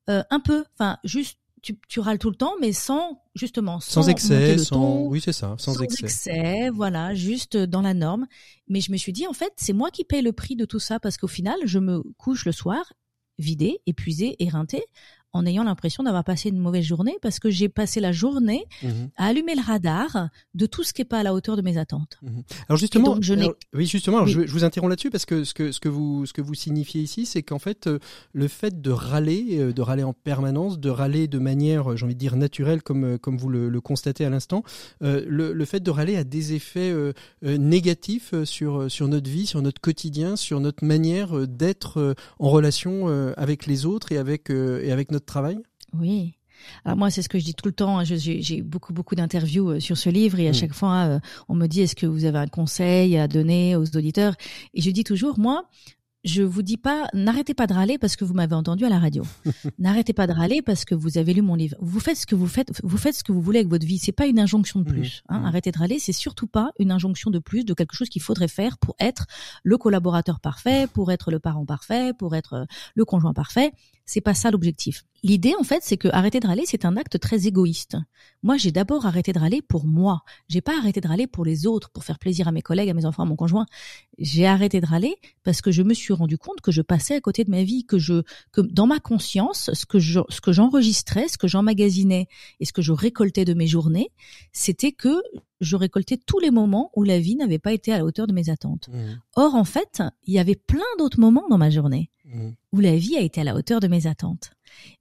euh, un peu, enfin juste tu, tu, râles tout le temps, mais sans justement sans, excès, sans oui c'est ça, sans, excès. voilà, juste dans la norme. Mais je me suis dit en fait c'est moi qui paye le prix de tout ça parce qu'au final je me couche le soir vidé, épuisé, éreinté, en ayant l'impression d'avoir passé une mauvaise journée parce que j'ai passé la journée mhm. à allumer le radar de tout ce qui est pas à la hauteur de mes attentes. Mhm. Alors justement, je oui justement, Je, je, vous interromps là-dessus parce que ce que ce que vous ce que vous signifiez ici, c'est qu'en fait euh, le fait de râler, euh, de râler en permanence, de râler de manière, j'ai envie de dire naturelle comme euh, comme vous le, le constatez à l'instant, le, le, fait de râler a des effets négatifs sur sur notre vie, sur notre quotidien, sur notre manière d'être en relation avec les autres et avec et avec notre travail? Oui. Alors moi, c'est ce que je dis tout le temps. Hein. J'ai beaucoup, beaucoup d'interviews euh, sur ce livre et à mm. chaque fois, euh, on me dit est-ce que vous avez un conseil à donner aux auditeurs? Et je dis toujours, moi, je vous dis pas, n'arrêtez pas de râler parce que vous m'avez entendu à la radio. (laughs) n'arrêtez pas de râler parce que vous avez lu mon livre. Vous faites ce que vous faites, vous faites ce que vous voulez avec votre vie. C'est pas une injonction de mm. plus. Hein. Mm. Arrêtez de râler, c'est surtout pas une injonction de plus de quelque chose qu'il faudrait faire pour être le collaborateur parfait, pour être le parent parfait, pour être euh, le conjoint parfait. C'est pas ça l'objectif. L'idée, en fait, c'est que arrêter de râler, c'est un acte très égoïste. Moi, j'ai d'abord arrêté de râler pour moi. J'ai pas arrêté de râler pour les autres, pour faire plaisir à mes collègues, à mes enfants, à mon conjoint. J'ai arrêté de râler parce que je me suis rendu compte que je passais à côté de ma vie, que je, que dans ma conscience, ce que je, ce que j'enregistrais, ce que j'emmagasinais et ce que je récoltais de mes journées, c'était que je récoltais tous les moments où la vie n'avait pas été à la hauteur de mes attentes. Mmh. Or, en fait, il y avait plein d'autres moments dans ma journée mmh. où la vie a été à la hauteur de mes attentes.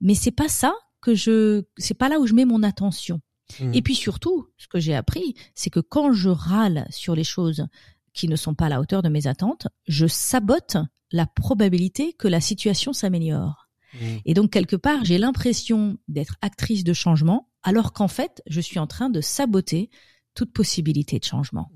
Mais c'est pas ça que je, c'est pas là où je mets mon attention. Mmh. Et puis surtout, ce que j'ai appris, c'est que quand je râle sur les choses qui ne sont pas à la hauteur de mes attentes, je sabote la probabilité que la situation s'améliore. Et donc, quelque part, j'ai l'impression d'être actrice de changement, alors qu'en fait, je suis en train de saboter toute possibilité de changement.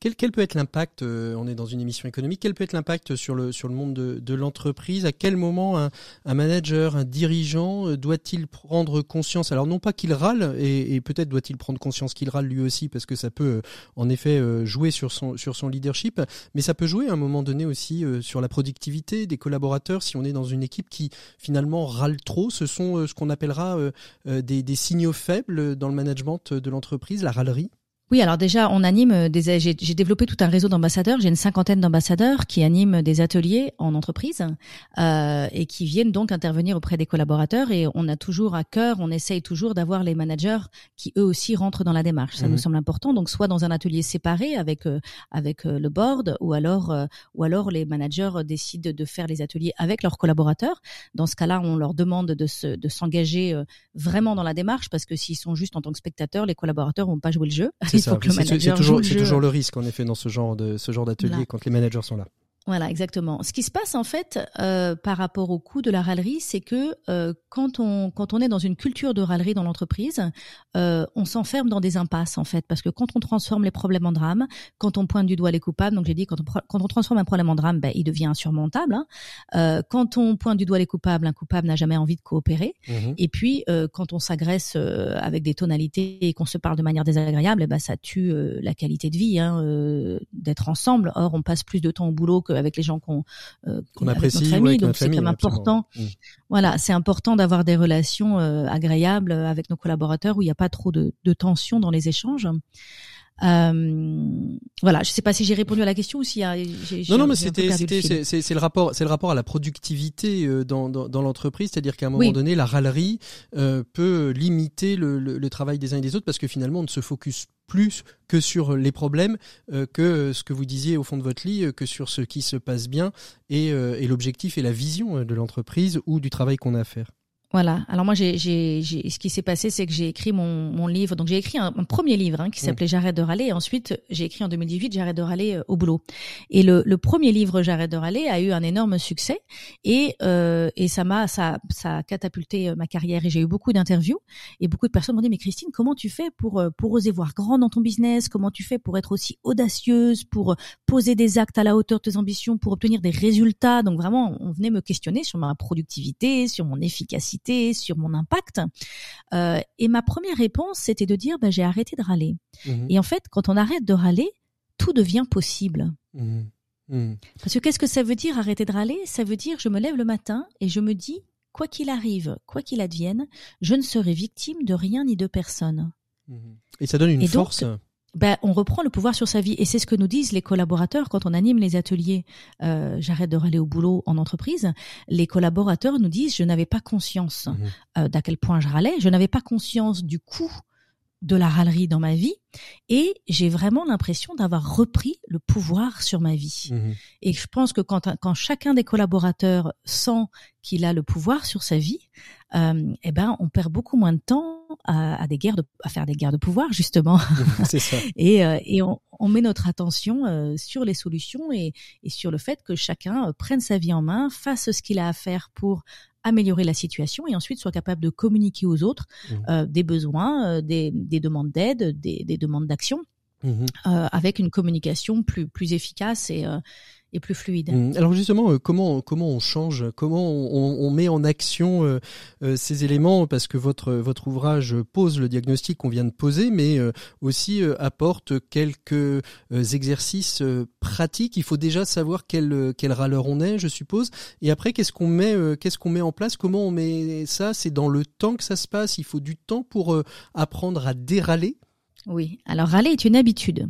Quel, peut être l'impact, euh, on est dans une émission économique, quel peut être l'impact sur le, sur le monde de, l'entreprise? À quel moment un, un, manager, un dirigeant euh, doit-il prendre conscience? Alors non pas qu'il râle, et, peut-être doit-il prendre conscience qu'il râle lui aussi, parce que ça peut euh, en effet jouer sur son, sur son leadership, mais ça peut jouer à un moment donné aussi sur la productivité des collaborateurs si on est dans une équipe qui finalement râle trop. Ce sont ce qu'on appellera des signaux faibles dans le management de l'entreprise, la râlerie? Oui, alors déjà, on anime euh, des. J'ai développé tout un réseau d'ambassadeurs. J'ai une cinquantaine d'ambassadeurs qui animent des ateliers en entreprise euh, et qui viennent donc intervenir auprès des collaborateurs. Et on a toujours à cœur, on essaye toujours d'avoir les managers qui eux aussi rentrent dans la démarche. Ça nous semble important. Donc soit dans un atelier séparé avec euh, avec euh, le board, ou alors ou alors les managers décident de faire les ateliers avec leurs collaborateurs. Dans ce cas-là, on leur demande de se de s'engager vraiment dans la démarche parce que s'ils sont juste en tant que spectateurs, les collaborateurs vont pas jouer le jeu. C'est toujours, toujours, le risque, en effet, dans ce genre de ce genre d'atelier quand les managers sont là. Voilà, exactement. Ce qui se passe en fait euh, par rapport au coût de la râlerie, c'est que euh, quand on quand on est dans une culture de râlerie dans l'entreprise, euh, on s'enferme dans des impasses en fait, parce que quand on transforme les problèmes en drame, quand on pointe du doigt les coupables, donc j'ai dit quand on quand on transforme un problème en drame, ben, il devient insurmontable. Hein. Quand on pointe du doigt les coupables, un coupable n'a jamais envie de coopérer. Mmh et puis quand on s'agresse avec des tonalités et qu'on se parle de manière désagréable, eh ben ça tue la qualité de vie hein, d'être ensemble. Or on passe plus de temps au boulot que avec les gens qu'on euh, qu'on apprécie, famille, donc c'est quand important. Mm. Voilà, c'est important d'avoir des relations euh, agréables avec nos collaborateurs où il n'y a pas trop de, de tension dans les échanges. Euh, voilà, je sais pas si j'ai répondu à la question ou s'il y a. non, non, mais c'était, c'est le rapport, c'est le rapport à la productivité euh, dans, dans, dans l'entreprise, c'est-à-dire qu'à un moment donné, la râlerie euh, peut limiter le, le, le, travail des uns et des autres parce que finalement, on ne se focus plus que sur les problèmes, euh, que ce que vous disiez au fond de votre lit, que sur ce qui se passe bien et, et l'objectif et la vision de l'entreprise ou du travail qu'on a à faire. Voilà. Alors moi, j'ai, j'ai, j'ai, ce qui s'est passé, c'est que j'ai écrit mon, mon livre. Donc j'ai écrit un, premier livre hein, qui mmh. s'appelait J'arrête de râler. Et ensuite, j'ai écrit en 2018 J'arrête de râler euh, au boulot. Et le, le premier livre J'arrête de râler a eu un énorme succès et euh, et ça m'a ça ça a catapulté euh, ma carrière. Et j'ai eu beaucoup d'interviews et beaucoup de personnes m'ont dit mais Christine, comment tu fais pour euh, pour oser voir grand dans ton business? Comment tu fais pour être aussi audacieuse, pour poser des actes à la hauteur de tes ambitions, pour obtenir des résultats? Donc vraiment, on venait me questionner sur ma productivité, sur mon efficacité sur mon impact. Euh, et ma première réponse, c'était de dire, bah, j'ai arrêté de râler. Mhm. Et en fait, quand on arrête de râler, tout devient possible. Mhm. Mhm. Parce que qu'est-ce que ça veut dire arrêter de râler? Ça veut dire, je me lève le matin et je me dis, quoi qu'il arrive, quoi qu'il advienne, je ne serai victime de rien ni de personne. Et ça donne une force ben, on reprend le pouvoir sur sa vie. Et c'est ce que nous disent les collaborateurs quand on anime les ateliers. Euh, J'arrête de râler au boulot en entreprise. Les collaborateurs nous disent, je n'avais pas conscience mmh euh, d'à quel point je râlais. Je n'avais pas conscience du coût de la râlerie dans ma vie et j'ai vraiment l'impression d'avoir repris le pouvoir sur ma vie. Mmh et je pense que quand, quand chacun des collaborateurs sent qu'il a le pouvoir sur sa vie, euh, eh ben on perd beaucoup moins de temps à, à, des guerres de, à faire des guerres de pouvoir justement. (laughs) C'est ça. (laughs) et, euh, et on, on, met notre attention euh, sur les solutions et, et, sur le fait que chacun euh, prenne sa vie en main, fasse ce qu'il a à faire pour améliorer la situation et ensuite soit capable de communiquer aux autres mmh. euh, des besoins, des, des, demandes d'aide, des, des, demandes d'action. Mmh. avec une communication plus plus efficace et plus fluide. Mmh. Alors justement, euh, comment comment on change, comment on, met en action euh, euh, ces éléments? Parce que votre votre ouvrage pose le diagnostic qu'on vient de poser, mais aussi apporte quelques exercices pratiques. Il faut déjà savoir quel quel râleur on est, je suppose. Et après, qu'est-ce qu'on met qu'est-ce qu'on met en place? Comment on met ça? C'est dans le temps que ça se passe? Il faut du temps pour apprendre à déraler. Oui. Alors râler est une habitude.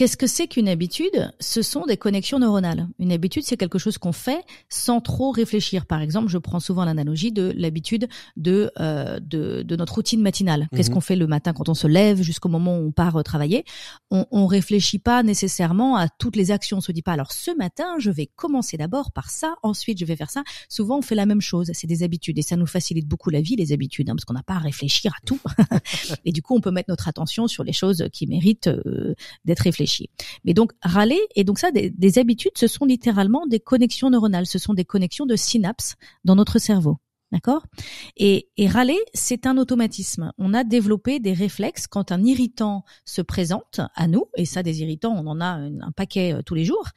Qu'est-ce que c'est qu'une habitude? Ce sont des connexions neuronales. Une habitude, c'est quelque chose qu'on fait sans trop réfléchir. Par exemple, je prends souvent l'analogie de l'habitude de, euh, de, de notre routine matinale. Qu'est-ce mhm. qu'on fait le matin quand on se lève jusqu'au moment où on part euh, travailler? On, on réfléchit pas nécessairement à toutes les actions. On se dit pas alors ce matin, je vais commencer d'abord par ça, ensuite je vais faire ça. Souvent, on fait la même chose. C'est des habitudes et ça nous facilite beaucoup la vie, les habitudes, hein, parce qu'on n'a pas à réfléchir à tout. (laughs) et du coup, on peut mettre notre attention sur les choses qui méritent euh, d'être réfléchies mais donc râler et donc ça des habitudes, ce sont littéralement des connexions neuronales, ce sont des connexions de synapses dans notre cerveau. D'accord? Et, et râler, c'est un automatisme. On a développé des réflexes quand un irritant se présente à nous, et ça, des irritants, on en a un, paquet euh, tous les jours.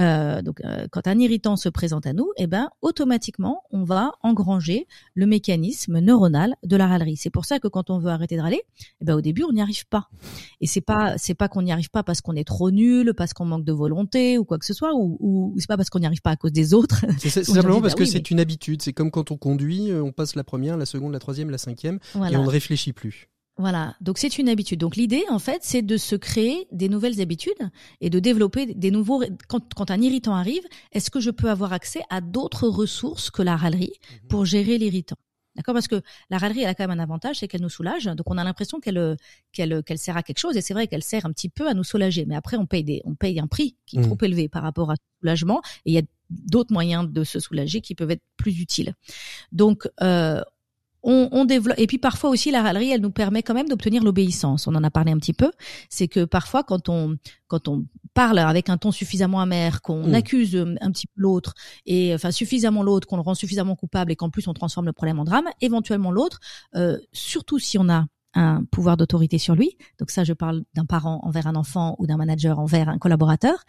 Euh, donc, euh, quand un irritant se présente à nous, eh ben, automatiquement, on va engranger le mécanisme neuronal de la râlerie. C'est pour ça que quand on veut arrêter de râler, eh ben, au début, on n'y arrive pas. Et c'est pas, c'est pas qu'on n'y arrive pas parce qu'on est trop nul, parce qu'on manque de volonté ou quoi que ce soit, ou, ou c'est pas parce qu'on n'y arrive pas à cause des autres. C'est (laughs) simplement parce bah que c'est une habitude. C'est comme quand on conduit euh, on passe la première, la seconde, la troisième, la cinquième, et on ne réfléchit plus. Voilà, donc c'est une habitude. Donc l'idée, en fait, c'est de se créer des nouvelles habitudes et de développer des nouveaux. Quand, quand un irritant arrive, est-ce que je peux avoir accès à d'autres ressources que la râlerie Mhm. pour gérer l'irritant? D'accord Parce que la râlerie, elle a quand même un avantage, c'est qu'elle nous soulage. Donc on a l'impression qu'elle euh, qu'elle euh, qu'elle sert à quelque chose. Et c'est vrai qu'elle sert un petit peu à nous soulager. Mais après, on paye des on paye un prix qui est trop élevé par rapport à ce soulagement. Et il y a d'autres moyens de se soulager qui peuvent être plus utiles. Donc euh, on, on développe et puis parfois aussi la râlerie elle nous permet quand même d'obtenir l'obéissance on en a parlé un petit peu c'est que parfois quand on quand on parle avec un ton suffisamment amer qu'on Mm. accuse euh, un petit peu l'autre et enfin suffisamment l'autre qu'on le rend suffisamment coupable et qu'en plus on transforme le problème en drame éventuellement l'autre euh, surtout si on a un pouvoir d'autorité sur lui. Donc ça, je parle d'un parent envers un enfant ou d'un manager envers un collaborateur.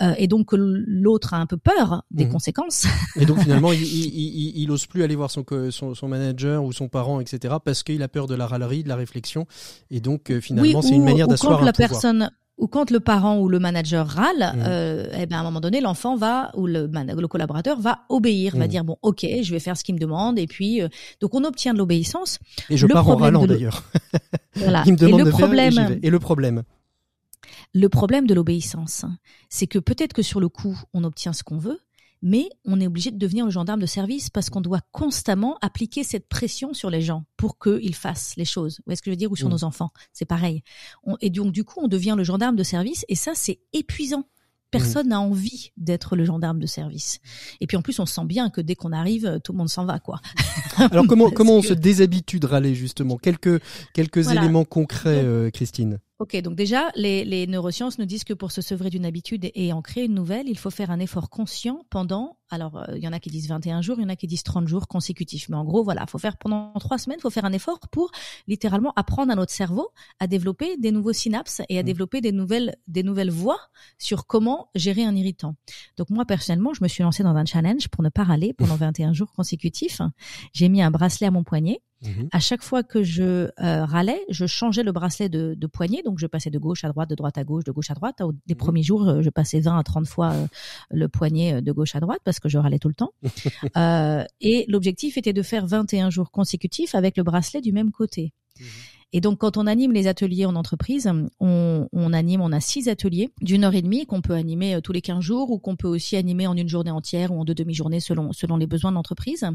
Euh, et donc que l'autre a un peu peur des Mhm. conséquences. Et donc finalement, (laughs) il, il, il, il ose plus aller voir son, son, son manager ou son parent, etc., parce qu'il a peur de la râlerie, de la réflexion. Et donc euh, finalement, c'est une manière d'asseoir un la pouvoir. personne ou quand le parent ou le manager râle, Mhm. euh, eh ben à un moment donné, l'enfant va ou le, le collaborateur va obéir, va Mhm. dire bon, ok, je vais faire ce qu'il me demande, et puis euh, donc on obtient de l'obéissance. Et je le pars en râlant de le- d'ailleurs. (laughs) Voilà. (laughs) Il me demande et de le faire et problème, vais. Et le problème le problème de l'obéissance, c'est que peut-être que sur le coup, on obtient ce qu'on veut, mais on est obligé de devenir le gendarme de service parce qu'on doit constamment appliquer cette pression sur les gens pour qu'ils fassent les choses. Vous ce que je veux dire? Ou sur Mm. nos enfants, c'est pareil. On- et donc du coup, on devient le gendarme de service et ça, c'est épuisant. Personne n'a envie d'être le gendarme de service. Et puis en plus, on sent bien que dès qu'on arrive, tout le monde s'en va, quoi. (laughs) Alors comment comment on se déshabitue de râler justement? Quelques quelques Voilà. éléments concrets, euh, Christine. Ok, donc déjà, les, les neurosciences nous disent que pour se sevrer d'une habitude et en créer une nouvelle, il faut faire un effort conscient pendant, alors euh, il y en a qui disent 21 jours, il y en a qui disent 30 jours consécutifs. Mais en gros, voilà, faut faire pendant trois semaines, il faut faire un effort pour littéralement apprendre à notre cerveau à développer des nouveaux synapses et à Mhm. développer des nouvelles, des nouvelles voies sur comment gérer un irritant. Donc moi, personnellement, je me suis lancée dans un challenge pour ne pas râler pendant 21 jours consécutifs. J'ai mis un bracelet à mon poignet Mhm. à chaque fois que je euh, râlais, je changeais le bracelet de, de poignet, donc je passais de gauche à droite, de droite à gauche, de gauche à droite. Au- Les Mhm. premiers jours, euh, je passais 20 à 30 fois euh, le poignet de gauche à droite parce que je râlais tout le temps. (laughs) Euh, et l'objectif était de faire 21 jours consécutifs avec le bracelet du même côté. Et donc, quand on anime les ateliers en entreprise, on, on anime, on a six ateliers d'une heure et demie qu'on peut animer euh, tous les 15 jours ou qu'on peut aussi animer en une journée entière ou en deux demi-journées selon, selon les besoins de l'entreprise.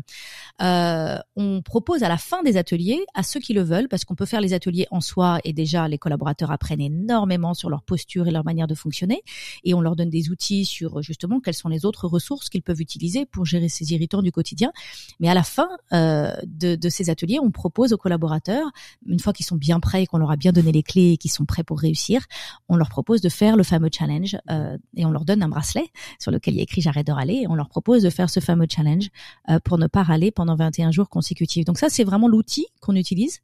Euh, on propose à la fin des ateliers, à ceux qui le veulent, parce qu'on peut faire les ateliers en soi et déjà les collaborateurs apprennent énormément sur leur posture et leur manière de fonctionner et on leur donne des outils sur justement quelles sont les autres ressources qu'ils peuvent utiliser pour gérer ces irritants du quotidien. Mais à la fin euh, de, de ces ateliers, on propose aux collaborateurs, une fois qu'ils sont bien prêts et qu'on leur a bien donné les clés et qu'ils sont prêts pour réussir, on leur propose de faire le fameux challenge euh, et on leur donne un bracelet sur lequel il y écrit j'arrête de râler et on leur propose de faire ce fameux challenge euh, pour ne pas râler pendant 21 jours consécutifs. Donc ça, c'est vraiment l'outil qu'on utilise.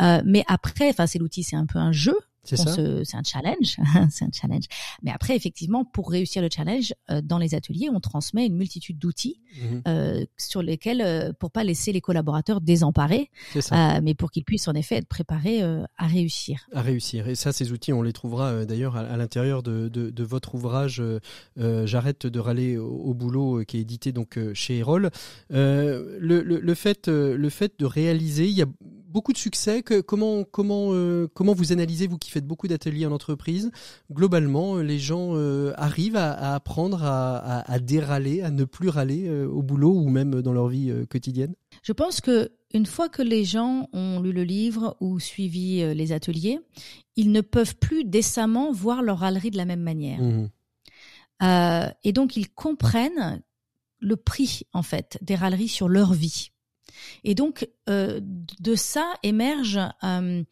Euh, mais après, enfin c'est l'outil, c'est un peu un jeu. C'est ça. se- C'est un challenge, (laughs) c'est un challenge. Mais après, effectivement, pour réussir le challenge, euh, dans les ateliers, on transmet une multitude d'outils Mhm. euh, sur lesquels, euh, pour pas laisser les collaborateurs désemparés, euh, mais pour qu'ils puissent en effet être préparés à réussir. à réussir. Et ça, ces outils, on les trouvera d'ailleurs à, à l'intérieur de, de, de votre ouvrage J'arrête de râler au, au boulot, qui est édité donc chez Erol. Le, le, le fait, le fait de réaliser, il y a beaucoup de succès. Que, comment, comment, euh, comment vous analysez, vous qui faites beaucoup d'ateliers en entreprise, globalement, euh, les gens euh, arrivent à, à apprendre à, à, à dérâler, à ne plus râler au boulot ou même dans leur vie quotidienne? Je pense que une fois que les gens ont lu le livre ou suivi les ateliers, ils ne peuvent plus décemment voir leur râlerie de la même manière. Euh, et donc ils comprennent le prix en fait des râleries sur leur vie. Et donc euh, de ça émerge euh,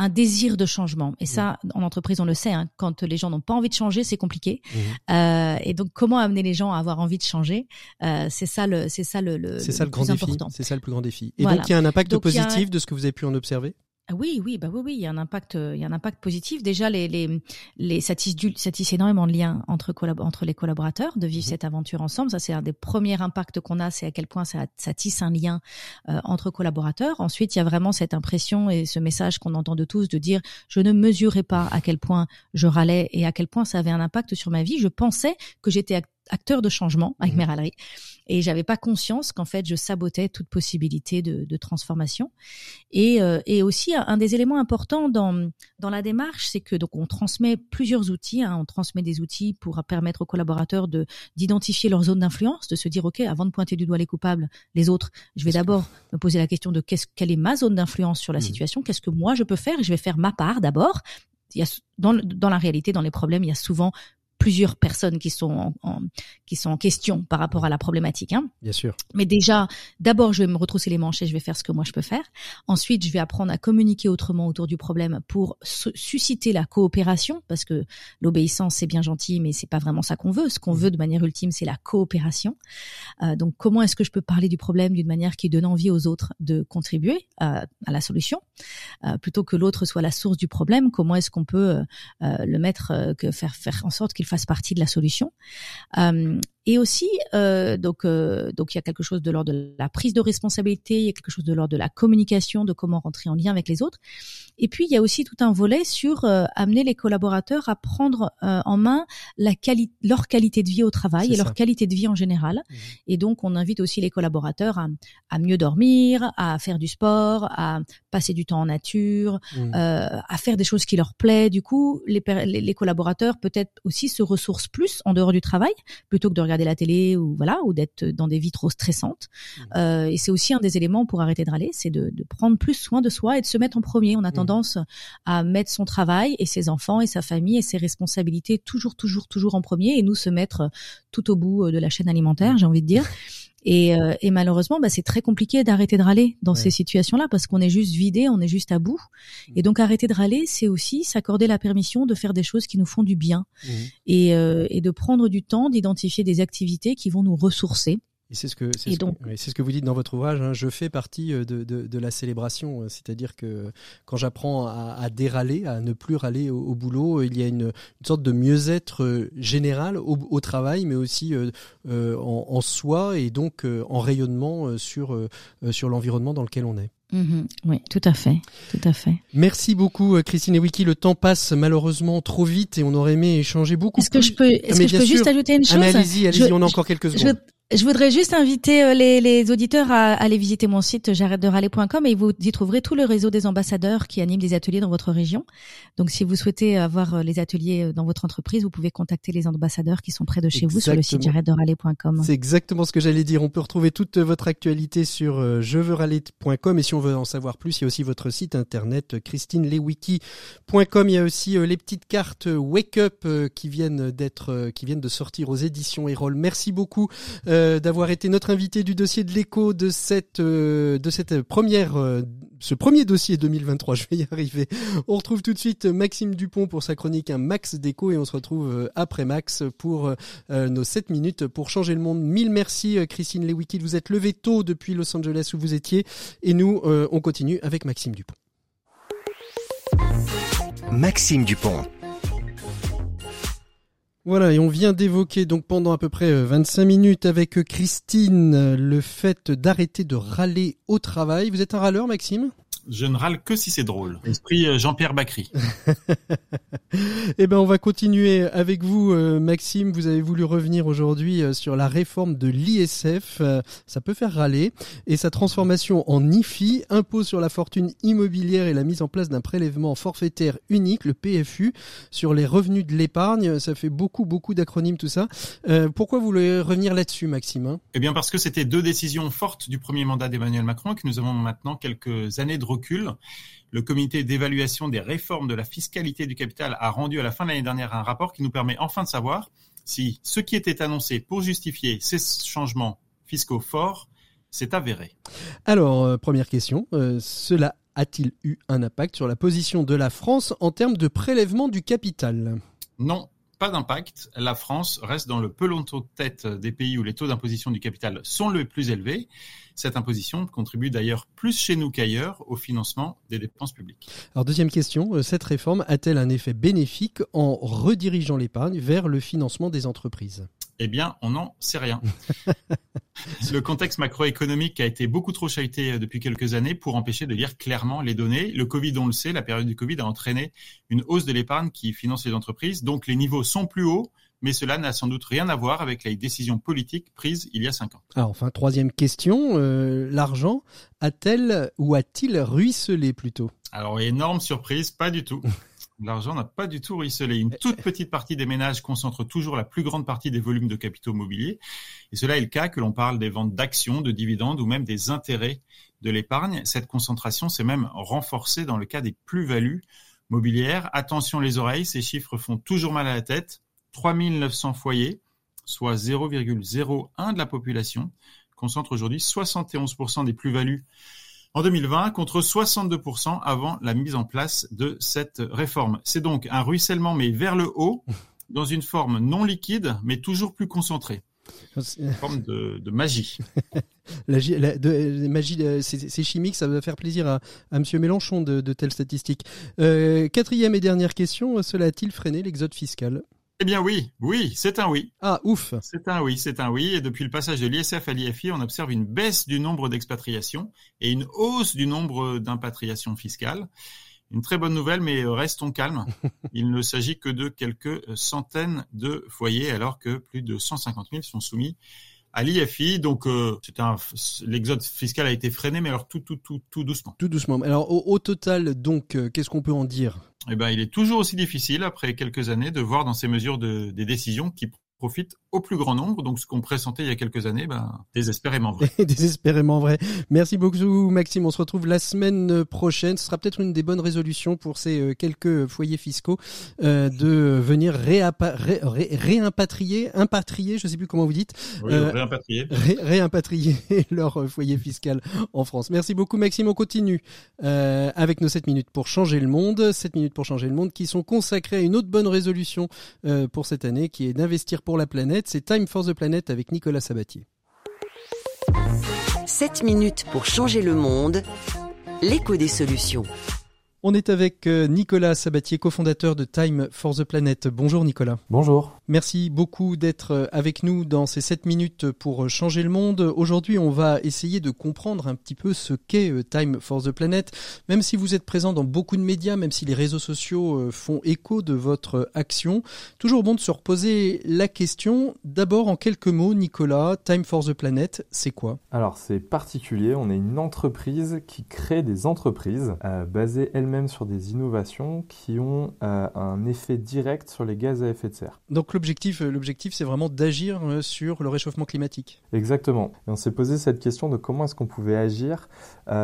un désir de changement. Et ça, en entreprise, on le sait. hein, quand les gens n'ont pas envie de changer, c'est compliqué. Euh, et donc, comment amener les gens à avoir envie de changer euh, C'est ça le, c'est ça le, ça le grand plus défi. important. C'est ça le plus grand défi. Et Voilà. donc il y a un impact Donc, a positif de ce que vous avez pu en observer? Ah Oui, oui, bah oui, oui, il y a un impact, euh, il y a un impact positif. Déjà, les, les, les ça tisse, du- ça tisse énormément de liens entre entre les collaborateurs de vivre Mhm. cette aventure ensemble. Ça, c'est un des premiers impacts qu'on a, c'est à quel point ça, ça tisse un lien euh, entre collaborateurs. Ensuite, il y a vraiment cette impression et ce message qu'on entend de tous de dire je ne mesurais pas à quel point je râlais et à quel point ça avait un impact sur ma vie. Je pensais que j'étais acteur de changement avec Mhm. Meralerie. Et j'avais pas conscience qu'en fait, je sabotais toute possibilité de, de transformation. Et, euh, et aussi, un des éléments importants dans, dans la démarche, c'est que donc on transmet plusieurs outils. hein. on transmet des outils pour permettre aux collaborateurs de d'identifier leur zone d'influence, de se dire ok, avant de pointer du doigt les coupables, les autres, je vais d'abord me poser la question de qu'est-ce quelle est ma zone d'influence sur la Mhm. situation, qu'est-ce que moi je peux faire, je vais faire ma part d'abord. Il y a dans dans la réalité, dans les problèmes, il y a souvent plusieurs personnes qui sont en, en- qui sont en question par rapport à la problématique. Hein. Bien sûr. Mais déjà, d'abord, je vais me retrousser les manches et je vais faire ce que moi je peux faire. Ensuite, je vais apprendre à communiquer autrement autour du problème pour su- susciter la coopération, parce que l'obéissance c'est bien gentil, mais c'est pas vraiment ça qu'on veut. Ce qu'on veut de manière ultime, c'est la coopération. Euh, donc, comment est-ce que je peux parler du problème d'une manière qui donne envie aux autres de contribuer à, à la solution, euh, plutôt que l'autre soit la source du problème Comment est-ce qu'on peut euh, euh, le mettre, euh, que faire faire en sorte qu'il fasse partie de la solution. Euh, et aussi, euh, donc, euh, donc il y a quelque chose de l'ordre de la prise de responsabilité, il y a quelque chose de l'ordre de la communication, de comment rentrer en lien avec les autres. Et puis il y a aussi tout un volet sur euh, amener les collaborateurs à prendre en main la quali- leur qualité de vie au travail et leur qualité de vie en général. Mhm. Et donc on invite aussi les collaborateurs à, à mieux dormir, à faire du sport, à passer du temps en nature, euh, à faire des choses qui leur plaisent. Du coup, les, les collaborateurs peut-être aussi se ressourcent plus en dehors du travail plutôt que de regarder la télé ou voilà ou d'être dans des vies trop stressantes. Euh, et c'est aussi un des éléments pour arrêter de râler, c'est de, de prendre plus soin de soi et de se mettre en premier. On a tendance à mettre son travail et ses enfants et sa famille et ses responsabilités toujours, toujours, toujours en premier et nous se mettre tout au bout euh, de la chaîne alimentaire, j'ai envie de dire. (laughs) Et, euh, et malheureusement, bah, c'est très compliqué d'arrêter de râler dans Ouais. ces situations-là parce qu'on est juste vidé, on est juste à bout. Et donc arrêter de râler, c'est aussi s'accorder la permission de faire des choses qui nous font du bien Mhm. et, euh, et de prendre du temps d'identifier des activités qui vont nous ressourcer. Et c'est ce que c'est ce, que- oui, c'est ce que vous dites dans votre ouvrage. hein, je fais partie euh, de, de, de la célébration, euh, c'est-à-dire que quand j'apprends à, à dérâler, à ne plus râler au, au boulot, il y a une, une sorte de mieux-être euh, général au, au travail, mais aussi euh, euh, en, en soi et donc euh, en rayonnement sur euh, sur l'environnement dans lequel on est. Mhm. Oui, tout à fait, tout à fait. Merci beaucoup Christine et Wiki. Le temps passe malheureusement trop vite et on aurait aimé échanger beaucoup. Est-ce que je peux, est-ce mais que je peux sûr. juste ajouter une Ah, chose? Allez-y, allez-y, on a encore quelques secondes. je voudrais juste inviter euh, les, les auditeurs à aller visiter mon site j'arrête de râler.com et vous y trouverez tout le réseau des ambassadeurs qui animent des ateliers dans votre région. Donc si vous souhaitez avoir euh, les ateliers euh, dans votre entreprise, vous pouvez contacter les ambassadeurs qui sont près de chez vous sur le site j'arrête de râler.com. C'est exactement ce que j'allais dire. On peut retrouver toute votre actualité sur jeveurraler.com et si on veut en savoir plus, il y a aussi votre site internet christinelewiki.com. Il y a aussi les petites cartes Wake Up qui viennent d'être qui viennent de sortir aux éditions Erol. Merci beaucoup euh, d'avoir été notre invité du dossier de l'écho de cette euh, de cette première euh, ce premier dossier 2023. (laughs) Je vais y arriver. On retrouve tout de suite Maxime Dupont pour sa chronique un Max déco et on se retrouve euh, après Max pour euh, nos 7 minutes pour changer le monde. Mille merci euh, Christine Lewicki, vous êtes levé tôt depuis Los Angeles où vous étiez et nous euh, on continue avec Maxime Dupont. Maxime Dupont. Voilà, et on vient d'évoquer donc pendant à peu près euh, 25 minutes avec euh, Christine euh, le fait d'arrêter de râler au travail. Vous êtes un râleur Maxime? Je ne râle que si c'est drôle. Esprit euh, Jean-Pierre Bacry. (laughs) Eh ben, on va continuer avec vous, euh, Maxime. Vous avez voulu revenir aujourd'hui euh, sur la réforme de l'ISF. Ça peut faire râler. Et sa transformation en IFI impose sur la fortune immobilière et la mise en place d'un prélèvement forfaitaire unique, le PFU, sur les revenus de l'épargne. Ça fait beaucoup, beaucoup d'acronymes, tout ça. Euh, pourquoi vous voulez revenir là-dessus, Maxime hein? Eh bien parce que c'était deux décisions fortes du premier mandat d'Emmanuel Macron et que nous avons maintenant quelques années de recul. Le comité d'évaluation des réformes de la fiscalité du capital a rendu à la fin de l'année dernière un rapport qui nous permet enfin de savoir si ce qui était annoncé pour justifier ces changements fiscaux forts s'est avéré. Alors, euh, première question. Euh, cela a-t-il eu un impact sur la position de la France en termes de prélèvement du capital? Non, pas d'impact. La France reste dans le peloton de tête des pays où les taux d'imposition du capital sont les plus élevés. Cette imposition contribue d'ailleurs plus chez nous qu'ailleurs au financement des dépenses publiques. Alors deuxième question, euh, cette réforme a-t-elle un effet bénéfique en redirigeant l'épargne vers le financement des entreprises? Eh bien, on n'en sait rien. (laughs) Le contexte macroéconomique a été beaucoup trop chahuté euh, depuis quelques années pour empêcher de lire clairement les données. Le Covid, on le sait, la période du Covid a entraîné une hausse de l'épargne qui finance les entreprises. Donc les niveaux sont plus hauts, mais cela n'a sans doute rien à voir avec les décisions politiques prises il y a cinq ans. Alors enfin, troisième question, euh, l'argent a-t-elle ou a-t-il ruisselé plutôt? Alors énorme surprise, pas du tout. (laughs) L'argent n'a pas du tout ruisselé. Une toute petite partie des ménages concentre toujours la plus grande partie des volumes de capitaux mobiliers. Et cela est le cas que l'on parle des ventes d'actions, de dividendes ou même des intérêts de l'épargne. Cette concentration s'est même renforcée dans le cas des plus-values mobilières. Attention les oreilles, ces chiffres font toujours mal à la tête. 3900 foyers, soit 0,01 de la population, concentrent aujourd'hui 71% des plus-values en 2020 contre 62% avant la mise en place de cette réforme. C'est donc un ruissellement mais vers le haut, (laughs) dans une forme non liquide mais toujours plus concentrée. Une forme de, magie. (laughs) la, de, magie, c'est chimique, ça va faire plaisir à, à Monsieur Mélenchon de, telles statistiques. Euh, quatrième et dernière question, cela a-t-il freiné l'exode fiscal? Eh bien oui, oui, c'est un oui. Ah, ouf. C'est un oui, c'est un oui. Et depuis le passage de l'ISF à l'IFI, on observe une baisse du nombre d'expatriations et une hausse du nombre d'impatriations fiscales. Une très bonne nouvelle, mais restons calmes. (laughs) Il ne s'agit que de quelques centaines de foyers, alors que plus de 150 000 sont soumis à l'IFI. Donc, euh, l'exode fiscal a été freiné, mais alors tout, tout, tout, tout doucement. Tout doucement. Alors, au, total, donc, euh, qu'est-ce qu'on peut en dire? Eh ben, il est toujours aussi difficile après quelques années de voir dans ces mesures de, des décisions qui profite au plus grand nombre. Donc, ce qu'on pressentait il y a quelques années, ben, désespérément vrai. (laughs) désespérément vrai. Merci beaucoup, Maxime. On se retrouve la semaine prochaine. Ce sera peut-être une des bonnes résolutions pour ces euh, quelques foyers fiscaux euh, de venir réimpatrier, impatrier, je ne sais plus comment vous dites. Euh, réimpatrier. réimpatrier (laughs) leur foyer fiscal en France. Merci beaucoup, Maxime. On continue avec nos 7 minutes pour changer le monde. 7 minutes pour changer le monde qui sont consacrées à une autre bonne résolution pour cette année qui est d'investir pour la planète. C'est Time for the Planet avec Nicolas Sabatier. 7 minutes pour changer le monde. L'écho des solutions. On est avec euh, Nicolas Sabatier, cofondateur de Time for the Planet. Bonjour Nicolas. Bonjour. Merci beaucoup d'être euh, avec nous dans ces 7 minutes pour euh, changer le monde. Aujourd'hui, on va essayer de comprendre un petit peu ce qu'est Time for the Planet. Même si vous êtes présent dans beaucoup de médias, même si les réseaux sociaux font écho de votre action, toujours bon de se reposer la question. D'abord, en quelques mots, Nicolas, Time for the Planet, c'est quoi? Alors, c'est particulier. On est une entreprise qui crée des entreprises basées elles même sur des innovations qui ont euh, un effet direct sur les gaz à effet de serre. Donc l'objectif, euh, l'objectif c'est vraiment d'agir euh, sur le réchauffement climatique. Exactement. Et on s'est posé cette question de comment est-ce qu'on pouvait agir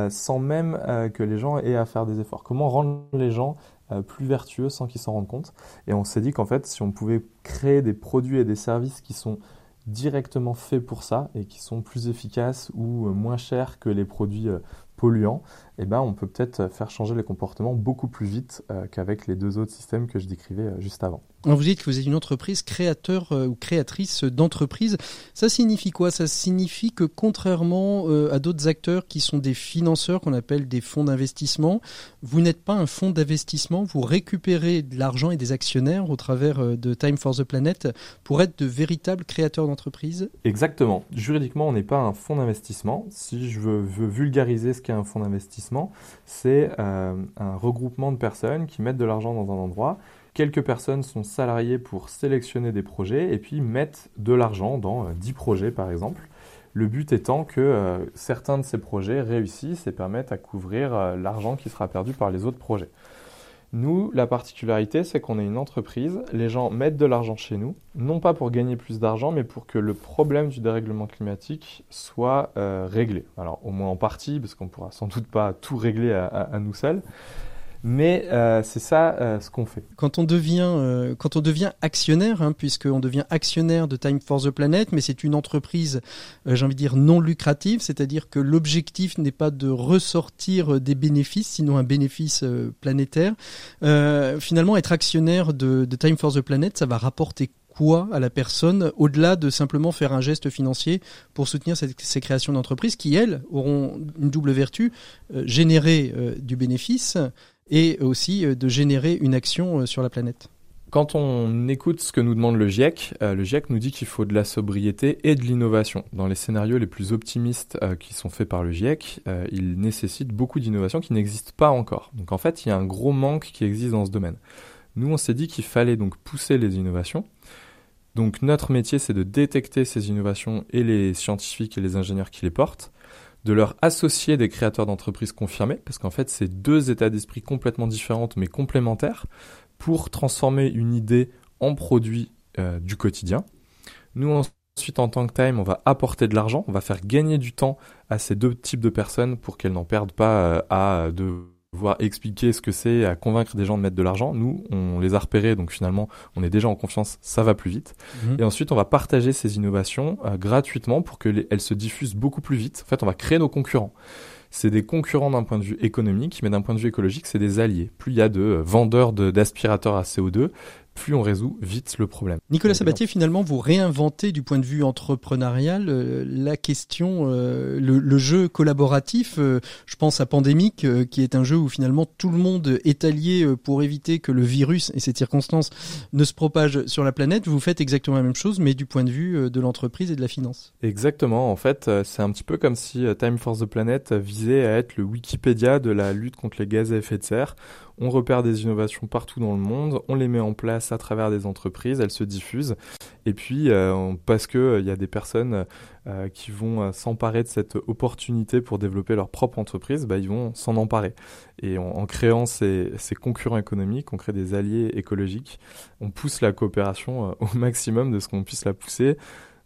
sans même que les gens aient à faire des efforts. Comment rendre les gens plus vertueux sans qu'ils s'en rendent compte. Et on s'est dit qu'en fait, si on pouvait créer des produits et des services qui sont directement faits pour ça et qui sont plus efficaces ou moins chers que les produits polluants, eh ben, on peut peut-être faire changer les comportements beaucoup plus vite euh, qu'avec les deux autres systèmes que je décrivais euh, juste avant. vous dites que vous êtes une entreprise créateur euh, ou créatrice d'entreprise. Ça signifie quoi? Ça signifie que contrairement à d'autres acteurs qui sont des financeurs qu'on appelle des fonds d'investissement, vous n'êtes pas un fonds d'investissement, vous récupérez de l'argent et des actionnaires au travers de Time for the Planet pour être de véritables créateurs d'entreprises? Exactement. Juridiquement, on n'est pas un fonds d'investissement. Si je veux, veux vulgariser ce qu'est un fonds d'investissement, c'est euh, un regroupement de personnes qui mettent de l'argent dans un endroit. Quelques personnes sont salariées pour sélectionner des projets et puis mettent de l'argent dans 10 euh, projets par exemple. Le but étant que euh, certains de ces projets réussissent et permettent à couvrir l'argent qui sera perdu par les autres projets. Nous, la particularité, c'est qu'on est une entreprise, les gens mettent de l'argent chez nous, non pas pour gagner plus d'argent, mais pour que le problème du dérèglement climatique soit euh, réglé. Alors au moins en partie, parce qu'on pourra sans doute pas tout régler à nous seuls, mais euh, c'est ça euh, ce qu'on fait. Quand on devient, euh, quand on devient actionnaire, hein, puisqu'on devient actionnaire de Time for the Planet, mais c'est une entreprise, j'ai envie de dire, non lucrative, c'est-à-dire que l'objectif n'est pas de ressortir des bénéfices, sinon un bénéfice planétaire. finalement, être actionnaire de, de Time for the Planet, ça va rapporter quoi à la personne, au-delà de simplement faire un geste financier pour soutenir ces créations d'entreprises qui, elles, auront une double vertu, générer du bénéfice, et aussi euh, de générer une action euh, sur la planète. Quand on écoute ce que nous demande le GIEC, euh, le GIEC nous dit qu'il faut de la sobriété et de l'innovation. Dans les scénarios les plus optimistes qui sont faits par le GIEC, il nécessite beaucoup d'innovation qui n'existe pas encore. Donc en fait, il y a un gros manque qui existe dans ce domaine. Nous, on s'est dit qu'il fallait donc pousser les innovations, Donc notre métier, c'est de détecter ces innovations et les scientifiques et les ingénieurs qui les portent, de leur associer des créateurs d'entreprises confirmés, parce qu'en fait, c'est deux états d'esprit complètement différents mais complémentaires, pour transformer une idée en produit euh, du quotidien. Nous, ensuite, en tant que Time, on va apporter de l'argent, on va faire gagner du temps à ces deux types de personnes pour qu'elles n'en perdent pas euh, à de voir expliquer ce que c'est, à convaincre des gens de mettre de l'argent. Nous, on les a repérés, donc finalement, on est déjà en confiance, ça va plus vite. Mhm. Et ensuite, on va partager ces innovations euh, gratuitement pour qu'elles se diffusent beaucoup plus vite. En fait, on va créer nos concurrents. C'est des concurrents d'un point de vue économique, mais d'un point de vue écologique, c'est des alliés. Plus il y a de euh, vendeurs d'aspirateurs à CO2, plus on résout vite le problème. Nicolas Sabatier, finalement, vous réinventez du point de vue entrepreneurial euh, la question, euh, le, jeu collaboratif. Euh, je pense à Pandémique, qui est un jeu où finalement tout le monde est allié pour éviter que le virus et cette circonstance ne se propagent sur la planète. Vous faites exactement la même chose, mais du point de vue de l'entreprise et de la finance. Exactement. En fait, c'est un petit peu comme si Time for the Planet visait à être le Wikipédia de la lutte contre les gaz à effet de serre on repère des innovations partout dans le monde, on les met en place à travers des entreprises, elles se diffusent. Et puis, euh, parce qu'il il euh, y a des personnes euh, qui vont s'emparer de cette opportunité pour développer leur propre entreprise, bah, ils vont s'en emparer. Et en, créant ces, concurrents économiques, on crée des alliés écologiques, on pousse la coopération au maximum de ce qu'on puisse la pousser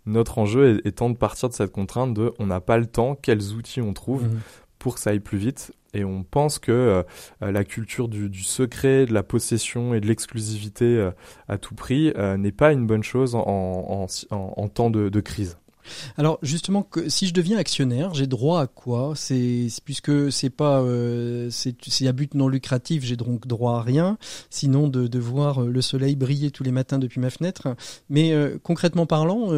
notre enjeu étant de partir de cette contrainte de on n'a pas le temps, quels outils on trouve mmh pour que ça aille plus vite. Et on pense que euh, euh, la culture du, secret, de la possession et de l'exclusivité euh, à tout prix n'est pas une bonne chose en, temps de crise. Alors justement, si je deviens actionnaire, j'ai droit à quoi? C'est puisque c'est pas euh, c'est à but non lucratif, j'ai donc droit à rien, sinon de, de, voir euh, le soleil briller tous les matins depuis ma fenêtre. Mais euh, concrètement parlant,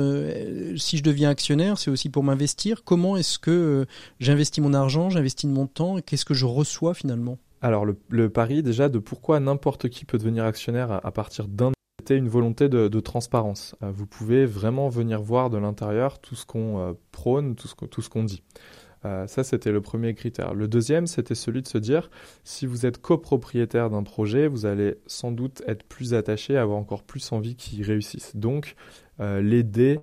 si je deviens actionnaire, c'est aussi pour m'investir. Comment est-ce que j'investis mon argent, j'investis mon temps, qu'est-ce que je reçois finalement? Alors le, pari déjà de pourquoi n'importe qui peut devenir actionnaire à partir d'un c'était une volonté de, transparence. Euh, vous pouvez vraiment venir voir de l'intérieur tout ce qu'on euh, prône, tout ce, qu'on dit. Euh, ça, c'était le premier critère. Le deuxième, c'était celui de se dire, si vous êtes copropriétaire d'un projet, vous allez sans doute être plus attaché, avoir encore plus envie qu'il réussisse. Donc, l'aider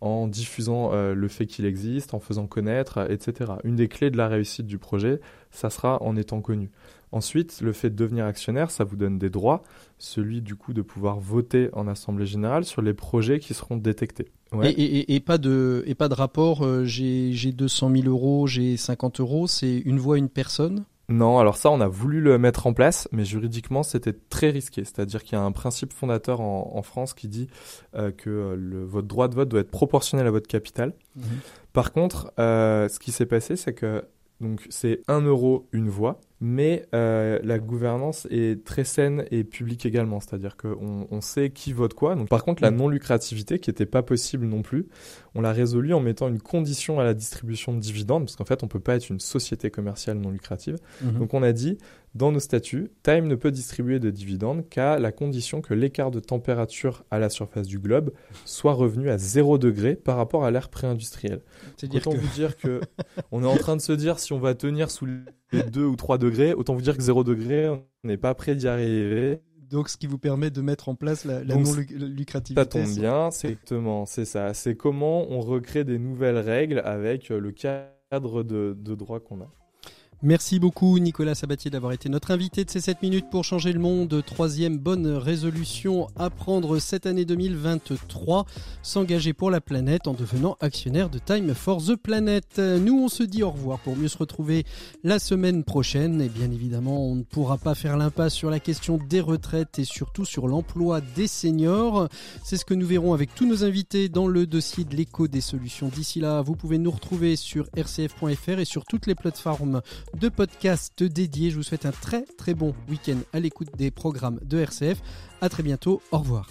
en diffusant le fait qu'il existe, en faisant connaître, etc. Une des clés de la réussite du projet, ça sera en étant connu. Ensuite, le fait de devenir actionnaire, ça vous donne des droits, celui du coup de pouvoir voter en assemblée générale sur les projets qui seront détectés. Et, pas de et pas de rapport. Euh, j'ai 200 000 euros, j'ai 50 euros. C'est une voix, une personne? Non, alors ça, on a voulu le mettre en place, mais juridiquement, c'était très risqué. C'est-à-dire qu'il y a un principe fondateur en, France qui dit euh, que le, votre droit de vote doit être proportionnel à votre capital. Mhm. Par contre, euh, ce qui s'est passé, c'est que donc c'est 1 euro une voix, mais euh, la gouvernance est très saine et publique également, c'est-à-dire qu'on on sait qui vote quoi. Donc, par contre, la mm. non-lucrativité, qui n'était pas possible non plus, on l'a résolu en mettant une condition à la distribution de dividendes, parce qu'en fait, on ne peut pas être une société commerciale non lucrative. Mm-hmm. Donc on a dit, dans nos statuts, Time ne peut distribuer de dividendes qu'à la condition que l'écart de température à la surface du globe soit revenu à 0 degré par rapport à l'ère pré-industrielle. Autant que... vous dire que (laughs) on est en train de se dire si on va tenir sous les 2 ou 3 degrés, autant vous dire que 0 degré, on n'est pas prêt d'y arriver. Donc, ce qui vous permet de mettre en place la, non-lucrativité. Ça tombe bien, c'est exactement, c'est ça. C'est comment on recrée des nouvelles règles avec le cadre de, de droit qu'on a. Merci beaucoup Nicolas Sabatier d'avoir été notre invité de ces 7 minutes pour changer le monde. Troisième bonne résolution à prendre cette année 2023, s'engager pour la planète en devenant actionnaire de Time for the Planet. Nous on se dit au revoir pour mieux se retrouver la semaine prochaine et bien évidemment on ne pourra pas faire l'impasse sur la question des retraites et surtout sur l'emploi des seniors. C'est ce que nous verrons avec tous nos invités dans le dossier de l'écho des solutions. D'ici là, vous pouvez nous retrouver sur rcf.fr et sur toutes les plateformes de podcasts dédiés. Je vous souhaite un très très bon week-end à l'écoute des programmes de RCF. À très bientôt. Au revoir.